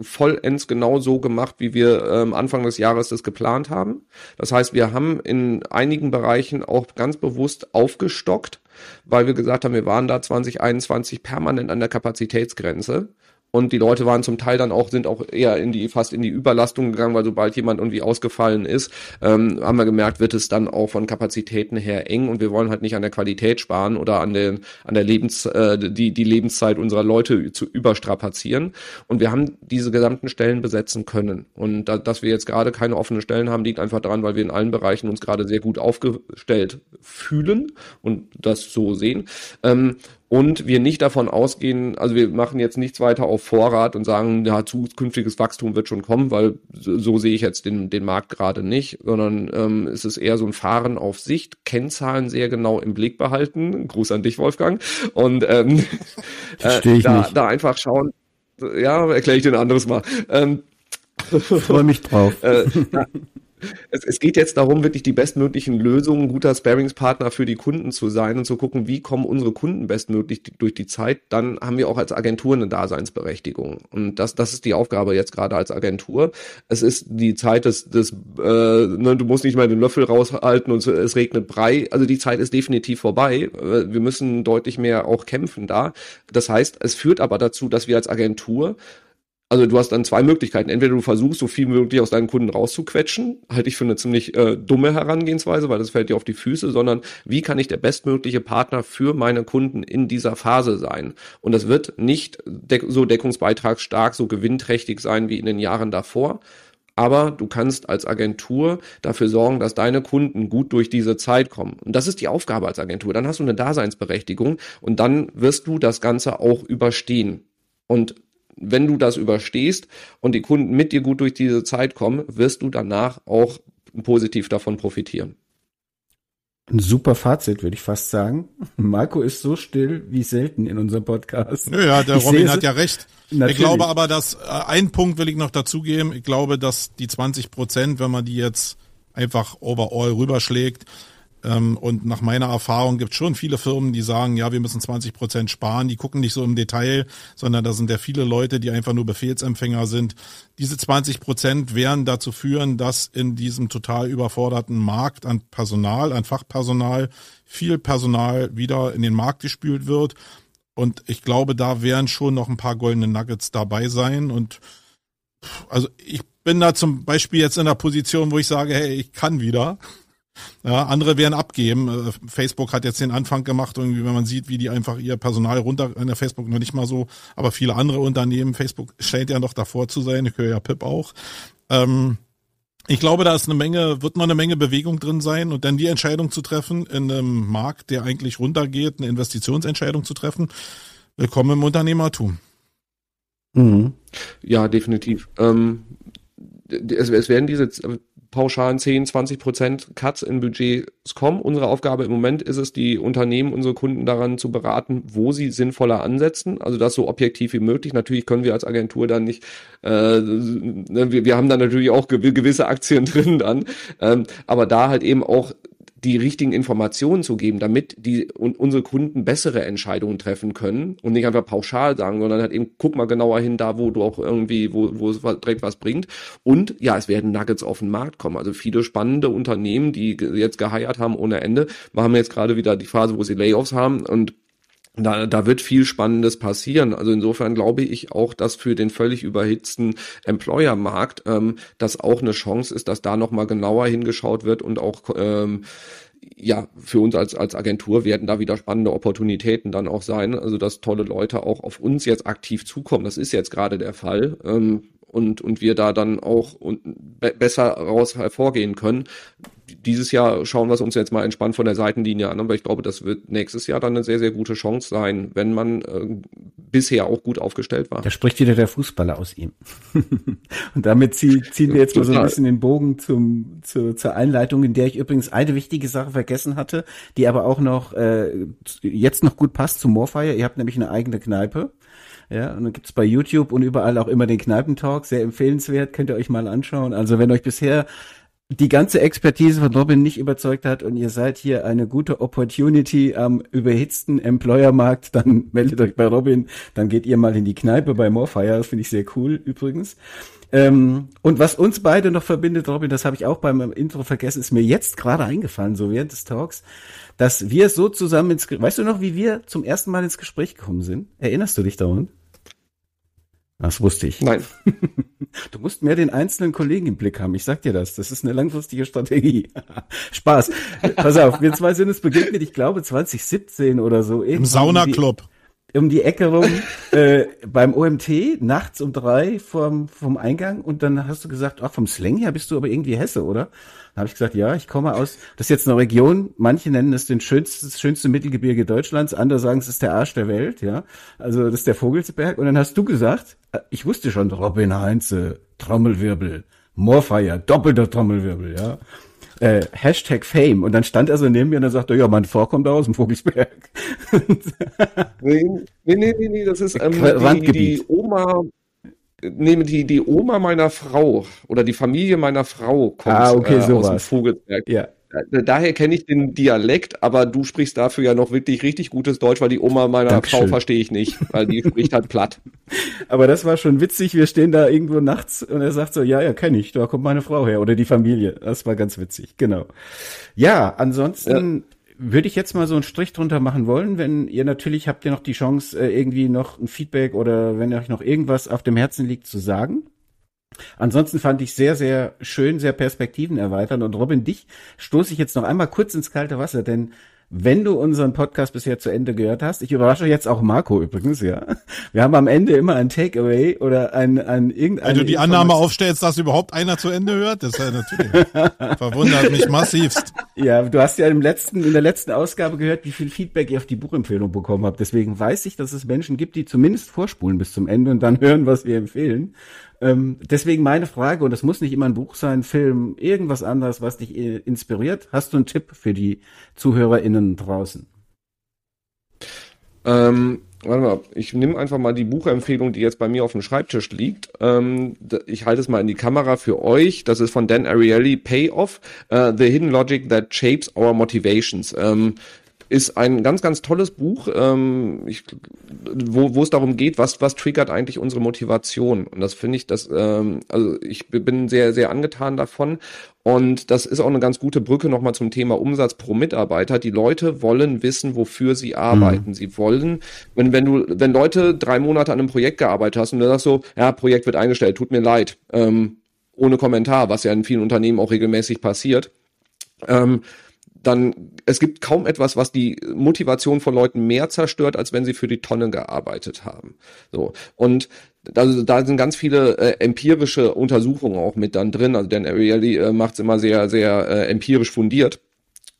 vollends genau so gemacht, wie wir ähm, Anfang des Jahres das geplant haben. Das heißt, wir haben in einigen Bereichen auch ganz bewusst aufgestockt, weil wir gesagt haben, wir waren da 2021 permanent an der Kapazitätsgrenze. Und die Leute waren zum Teil dann auch, sind auch eher in die, fast in die Überlastung gegangen, weil sobald jemand irgendwie ausgefallen ist, ähm, haben wir gemerkt, wird es dann auch von Kapazitäten her eng und wir wollen halt nicht an der Qualität sparen oder an den, an der Lebens, äh, die, die Lebenszeit unserer Leute zu überstrapazieren. Und wir haben diese gesamten Stellen besetzen können. Und da, dass wir jetzt gerade keine offenen Stellen haben, liegt einfach daran, weil wir in allen Bereichen uns gerade sehr gut aufgestellt fühlen und das so sehen. Ähm, und wir nicht davon ausgehen, also wir machen jetzt nichts weiter auf Vorrat und sagen, ja, zukünftiges Wachstum wird schon kommen, weil so, so sehe ich jetzt den, den Markt gerade nicht, sondern ähm, es ist eher so ein Fahren auf Sicht, Kennzahlen sehr genau im Blick behalten. Gruß an dich, Wolfgang. Und ähm, äh, da, da einfach schauen, ja, erkläre ich dir ein anderes Mal. Ähm, Freue mich drauf. äh, es, es geht jetzt darum, wirklich die bestmöglichen Lösungen, guter Sparingspartner für die Kunden zu sein und zu gucken, wie kommen unsere Kunden bestmöglich durch die Zeit. Dann haben wir auch als Agentur eine Daseinsberechtigung. Und das, das ist die Aufgabe jetzt gerade als Agentur. Es ist die Zeit des, des äh, ne, du musst nicht mal den Löffel raushalten und es regnet Brei. Also die Zeit ist definitiv vorbei. Äh, wir müssen deutlich mehr auch kämpfen da. Das heißt, es führt aber dazu, dass wir als Agentur also du hast dann zwei Möglichkeiten. Entweder du versuchst, so viel möglich aus deinen Kunden rauszuquetschen, halte ich für eine ziemlich äh, dumme Herangehensweise, weil das fällt dir auf die Füße, sondern wie kann ich der bestmögliche Partner für meine Kunden in dieser Phase sein? Und das wird nicht deck so deckungsbeitragsstark, so gewinnträchtig sein wie in den Jahren davor. Aber du kannst als Agentur dafür sorgen, dass deine Kunden gut durch diese Zeit kommen. Und das ist die Aufgabe als Agentur. Dann hast du eine Daseinsberechtigung und dann wirst du das Ganze auch überstehen. Und wenn du das überstehst und die Kunden mit dir gut durch diese Zeit kommen, wirst du danach auch positiv davon profitieren. Ein super Fazit, würde ich fast sagen. Marco ist so still wie selten in unserem Podcast. Ja, der ich Robin hat ja recht. Natürlich. Ich glaube aber, dass äh, ein Punkt will ich noch dazugeben. Ich glaube, dass die 20 Prozent, wenn man die jetzt einfach overall rüberschlägt, und nach meiner Erfahrung gibt es schon viele Firmen, die sagen, ja, wir müssen 20 Prozent sparen. Die gucken nicht so im Detail, sondern da sind ja viele Leute, die einfach nur Befehlsempfänger sind. Diese 20 Prozent werden dazu führen, dass in diesem total überforderten Markt an Personal, an Fachpersonal, viel Personal wieder in den Markt gespült wird. Und ich glaube, da werden schon noch ein paar goldene Nuggets dabei sein. Und also ich bin da zum Beispiel jetzt in der Position, wo ich sage, hey, ich kann wieder. Ja, andere werden abgeben. Äh, Facebook hat jetzt den Anfang gemacht, irgendwie, wenn man sieht, wie die einfach ihr Personal runter, in der Facebook noch nicht mal so, aber viele andere Unternehmen, Facebook scheint ja noch davor zu sein, ich höre ja Pip auch. Ähm, ich glaube, da ist eine Menge, wird noch eine Menge Bewegung drin sein und dann die Entscheidung zu treffen in einem Markt, der eigentlich runtergeht, eine Investitionsentscheidung zu treffen. Willkommen im Unternehmertum. Mhm. Ja, definitiv. Ähm, es, es werden diese pauschalen 10, 20 Prozent Cuts in Budgets kommen. Unsere Aufgabe im Moment ist es, die Unternehmen, unsere Kunden daran zu beraten, wo sie sinnvoller ansetzen. Also das so objektiv wie möglich. Natürlich können wir als Agentur dann nicht, äh, ne, wir, wir haben dann natürlich auch gewisse Aktien drin dann, ähm, aber da halt eben auch die richtigen Informationen zu geben, damit die und unsere Kunden bessere Entscheidungen treffen können und nicht einfach pauschal sagen, sondern halt eben guck mal genauer hin, da wo du auch irgendwie, wo, wo es direkt was bringt. Und ja, es werden Nuggets auf den Markt kommen. Also viele spannende Unternehmen, die jetzt geheiert haben ohne Ende. Wir haben jetzt gerade wieder die Phase, wo sie Layoffs haben und da, da wird viel Spannendes passieren. Also insofern glaube ich auch, dass für den völlig überhitzten Employer-Markt ähm, das auch eine Chance ist, dass da nochmal genauer hingeschaut wird und auch ähm, ja, für uns als, als Agentur werden da wieder spannende Opportunitäten dann auch sein. Also, dass tolle Leute auch auf uns jetzt aktiv zukommen. Das ist jetzt gerade der Fall. Ähm, und, und wir da dann auch und be besser raus hervorgehen können. Dieses Jahr schauen wir es uns jetzt mal entspannt von der Seitenlinie an, aber ich glaube, das wird nächstes Jahr dann eine sehr, sehr gute Chance sein, wenn man äh, bisher auch gut aufgestellt war. Da spricht wieder der Fußballer aus ihm. und damit zieh, ziehen wir jetzt mal so ein bisschen den Bogen zum, zu, zur Einleitung, in der ich übrigens eine wichtige Sache vergessen hatte, die aber auch noch äh, jetzt noch gut passt zu Morfire. Ihr habt nämlich eine eigene Kneipe. Ja, und dann gibt's bei YouTube und überall auch immer den Kneipentalk, sehr empfehlenswert, könnt ihr euch mal anschauen. Also wenn euch bisher die ganze Expertise von Robin nicht überzeugt hat und ihr seid hier eine gute Opportunity am überhitzten Employer-Markt, dann meldet euch bei Robin, dann geht ihr mal in die Kneipe bei Morfire, das finde ich sehr cool übrigens. Ähm, und was uns beide noch verbindet, Robin, das habe ich auch beim Intro vergessen, ist mir jetzt gerade eingefallen, so während des Talks, dass wir so zusammen ins, weißt du noch, wie wir zum ersten Mal ins Gespräch gekommen sind? Erinnerst du dich daran? Das wusste ich. Nein. Du musst mehr den einzelnen Kollegen im Blick haben. Ich sag dir das. Das ist eine langfristige Strategie. Spaß. Pass auf, wir zwei sind es begegnet, ich glaube 2017 oder so. Im Saunaclub. um die Ecke rum äh, beim OMT nachts um drei vom, vom Eingang und dann hast du gesagt, ach, vom Slang her bist du aber irgendwie Hesse, oder? Dann habe ich gesagt, ja, ich komme aus, das ist jetzt eine Region, manche nennen es den schönsten, das schönste Mittelgebirge Deutschlands, andere sagen, es ist der Arsch der Welt, ja. Also das ist der Vogelsberg. Und dann hast du gesagt, äh, ich wusste schon, Robin Heinze, Trommelwirbel, Moorfeier, doppelter Trommelwirbel, ja äh, Hashtag Fame. Und dann stand er so neben mir und dann sagte, ja, mein Vorkommt aus dem Vogelsberg. nee, nee, nee, nee, das ist ähm, die, die Oma, nee, die, die Oma meiner Frau oder die Familie meiner Frau kommt ah, okay, äh, aus dem Vogelsberg. Ja. Daher kenne ich den Dialekt, aber du sprichst dafür ja noch wirklich richtig gutes Deutsch, weil die Oma meiner Dankeschön. Frau verstehe ich nicht, weil die spricht halt platt. Aber das war schon witzig. Wir stehen da irgendwo nachts und er sagt so, ja, ja, kenne ich, da kommt meine Frau her oder die Familie. Das war ganz witzig, genau. Ja, ansonsten. Würde ich jetzt mal so einen Strich drunter machen wollen, wenn ihr natürlich habt ihr noch die Chance, äh, irgendwie noch ein Feedback oder wenn euch noch irgendwas auf dem Herzen liegt zu sagen. Ansonsten fand ich sehr, sehr schön, sehr Perspektiven erweitern. Und Robin, dich stoße ich jetzt noch einmal kurz ins kalte Wasser, denn wenn du unseren Podcast bisher zu Ende gehört hast, ich überrasche jetzt auch Marco übrigens, ja. Wir haben am Ende immer ein Takeaway oder ein, ein irgendein. Wenn du die Annahme aufstellst, dass überhaupt einer zu Ende hört, das ist ja natürlich, verwundert mich massivst. Ja, du hast ja im letzten, in der letzten Ausgabe gehört, wie viel Feedback ihr auf die Buchempfehlung bekommen habt. Deswegen weiß ich, dass es Menschen gibt, die zumindest vorspulen bis zum Ende und dann hören, was wir empfehlen. Ähm, deswegen meine Frage, und das muss nicht immer ein Buch sein, Film, irgendwas anderes, was dich inspiriert. Hast du einen Tipp für die ZuhörerInnen draußen? Ähm, warte mal, ich nehme einfach mal die Buchempfehlung, die jetzt bei mir auf dem Schreibtisch liegt. Ähm, ich halte es mal in die Kamera für euch. Das ist von Dan Ariely, Payoff, uh, The Hidden Logic That Shapes Our Motivations. Ähm, ist ein ganz, ganz tolles Buch, ähm, ich, wo, wo es darum geht, was, was triggert eigentlich unsere Motivation. Und das finde ich, das, ähm, also ich bin sehr, sehr angetan davon. Und das ist auch eine ganz gute Brücke nochmal zum Thema Umsatz pro Mitarbeiter. Die Leute wollen wissen, wofür sie arbeiten. Mhm. Sie wollen, wenn, wenn du, wenn Leute drei Monate an einem Projekt gearbeitet hast und du sagst so, ja, Projekt wird eingestellt, tut mir leid, ähm, ohne Kommentar, was ja in vielen Unternehmen auch regelmäßig passiert. Ähm, dann es gibt kaum etwas, was die Motivation von Leuten mehr zerstört, als wenn sie für die Tonne gearbeitet haben. So und also da sind ganz viele äh, empirische Untersuchungen auch mit dann drin. Also Dan Ariely äh, macht es immer sehr sehr äh, empirisch fundiert.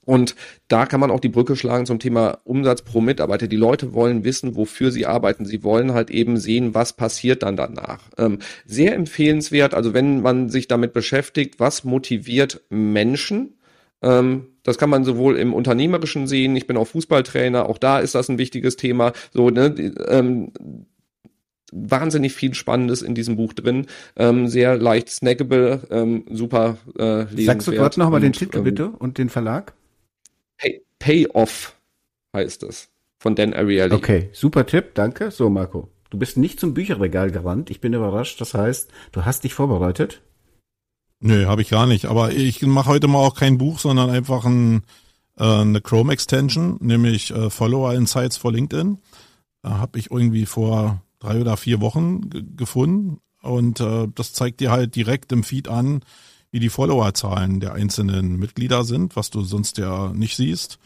Und da kann man auch die Brücke schlagen zum Thema Umsatz pro Mitarbeiter. Die Leute wollen wissen, wofür sie arbeiten. Sie wollen halt eben sehen, was passiert dann danach. Ähm, sehr empfehlenswert, also wenn man sich damit beschäftigt, was motiviert Menschen, ähm, das kann man sowohl im Unternehmerischen sehen. Ich bin auch Fußballtrainer. Auch da ist das ein wichtiges Thema. So, ne, ähm, wahnsinnig viel Spannendes in diesem Buch drin. Ähm, sehr leicht snackable, ähm, super äh, lesenswert. Sagst du gerade nochmal den Titel ähm, bitte und den Verlag? Pay, Pay Off heißt es. Von Dan Ariely. Okay, super Tipp, danke. So, Marco. Du bist nicht zum Bücherregal gerannt. Ich bin überrascht. Das heißt, du hast dich vorbereitet. Nö, habe ich gar nicht. Aber ich mache heute mal auch kein Buch, sondern einfach ein, äh, eine Chrome Extension, nämlich äh, Follower Insights for LinkedIn. Da habe ich irgendwie vor drei oder vier Wochen gefunden. Und äh, das zeigt dir halt direkt im Feed an, wie die Followerzahlen der einzelnen Mitglieder sind, was du sonst ja nicht siehst.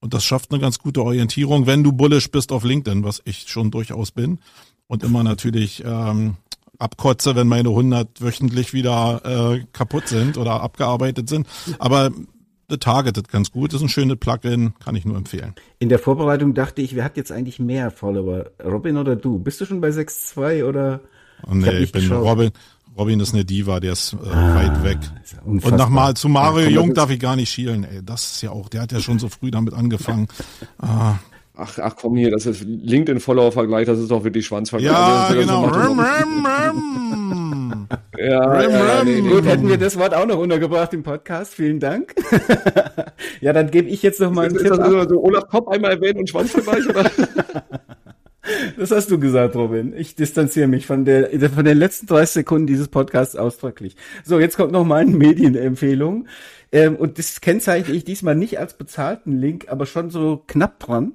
Und das schafft eine ganz gute Orientierung, wenn du bullish bist auf LinkedIn, was ich schon durchaus bin. Und immer natürlich ähm, abkotze, wenn meine 100 wöchentlich wieder äh, kaputt sind oder abgearbeitet sind. Aber The Targeted ganz gut, ist ein schönes Plugin, kann ich nur empfehlen. In der Vorbereitung dachte ich, wer hat jetzt eigentlich mehr Follower? Robin oder du? Bist du schon bei 6.2 oder? Oh, nee, ich, ich bin geschaut. Robin. Robin ist eine Diva, der ist äh, ah, weit weg. Ist Und nochmal zu Mario ja, Jung darf ich gar nicht schielen, ey. Das ist ja auch, der hat ja schon so früh damit angefangen. ah, Ach, ach komm hier, das ist LinkedIn-Follower-Vergleich, das ist doch wirklich Schwanzvergleich. Ja, also, genau. Ja, rim, ja, nee, nee, Gut, hätten wir das Wort auch noch untergebracht im Podcast. Vielen Dank. ja, dann gebe ich jetzt noch mal einen ist, Tipp. Ist das ab. so Olaf Kopp einmal erwähnen und Schwanzvergleich, oder? Das hast du gesagt, Robin. Ich distanziere mich von der von den letzten 30 Sekunden dieses Podcasts ausdrücklich. So, jetzt kommt noch meine Medienempfehlung. Ähm, und das kennzeichne ich diesmal nicht als bezahlten Link, aber schon so knapp dran,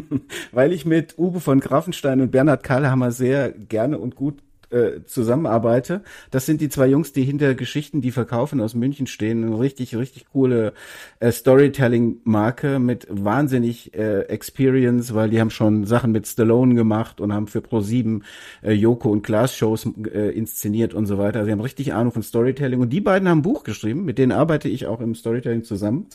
weil ich mit Uwe von Grafenstein und Bernhard Karlhammer sehr gerne und gut äh, zusammenarbeite. Das sind die zwei Jungs, die hinter Geschichten, die verkaufen aus München stehen. Eine richtig, richtig coole äh, Storytelling-Marke mit wahnsinnig äh, Experience, weil die haben schon Sachen mit Stallone gemacht und haben für Pro7 äh, Joko und Klaas Shows äh, inszeniert und so weiter. Sie haben richtig Ahnung von Storytelling und die beiden haben ein Buch geschrieben, mit denen arbeite ich auch im Storytelling zusammen.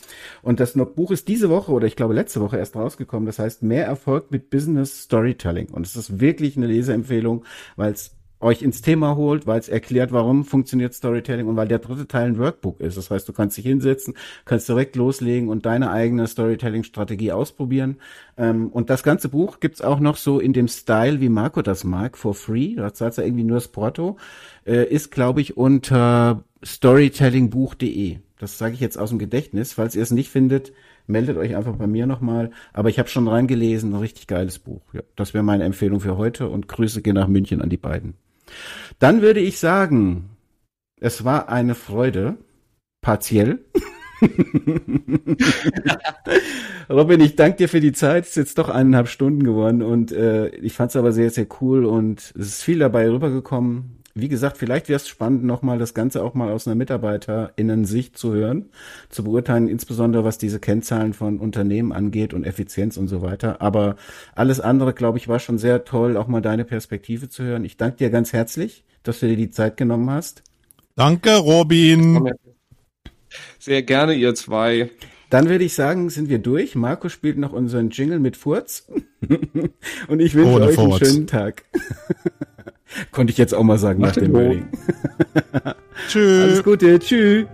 Und das Buch ist diese Woche oder ich glaube letzte Woche erst rausgekommen. Das heißt Mehr Erfolg mit Business Storytelling. Und es ist wirklich eine Leseempfehlung, weil es euch ins Thema holt, weil es erklärt, warum funktioniert Storytelling und weil der dritte Teil ein Workbook ist. Das heißt, du kannst dich hinsetzen, kannst direkt loslegen und deine eigene Storytelling-Strategie ausprobieren. Ähm, und das ganze Buch gibt's auch noch so in dem Style, wie Marco das mag, for free. Da zahlt er irgendwie nur das Porto. Äh, ist, glaube ich, unter storytellingbuch.de. Das sage ich jetzt aus dem Gedächtnis. Falls ihr es nicht findet, meldet euch einfach bei mir nochmal. Aber ich habe schon reingelesen, ein richtig geiles Buch. Ja, das wäre meine Empfehlung für heute und Grüße gehen nach München an die beiden. Dann würde ich sagen, es war eine Freude, partiell. Robin, ich danke dir für die Zeit. Es ist jetzt doch eineinhalb Stunden geworden und äh, ich fand es aber sehr, sehr cool und es ist viel dabei rübergekommen wie gesagt, vielleicht wäre es spannend, nochmal das Ganze auch mal aus einer MitarbeiterInnen-Sicht zu hören, zu beurteilen, insbesondere was diese Kennzahlen von Unternehmen angeht und Effizienz und so weiter. Aber alles andere, glaube ich, war schon sehr toll, auch mal deine Perspektive zu hören. Ich danke dir ganz herzlich, dass du dir die Zeit genommen hast. Danke, Robin. Sehr gerne, ihr zwei. Dann würde ich sagen, sind wir durch. Marco spielt noch unseren Jingle mit Furz. und ich wünsche euch einen schönen Tag. Konnte ich jetzt auch mal sagen Mach nach dem Meeting. Tschüss. Alles Gute. Tschüss.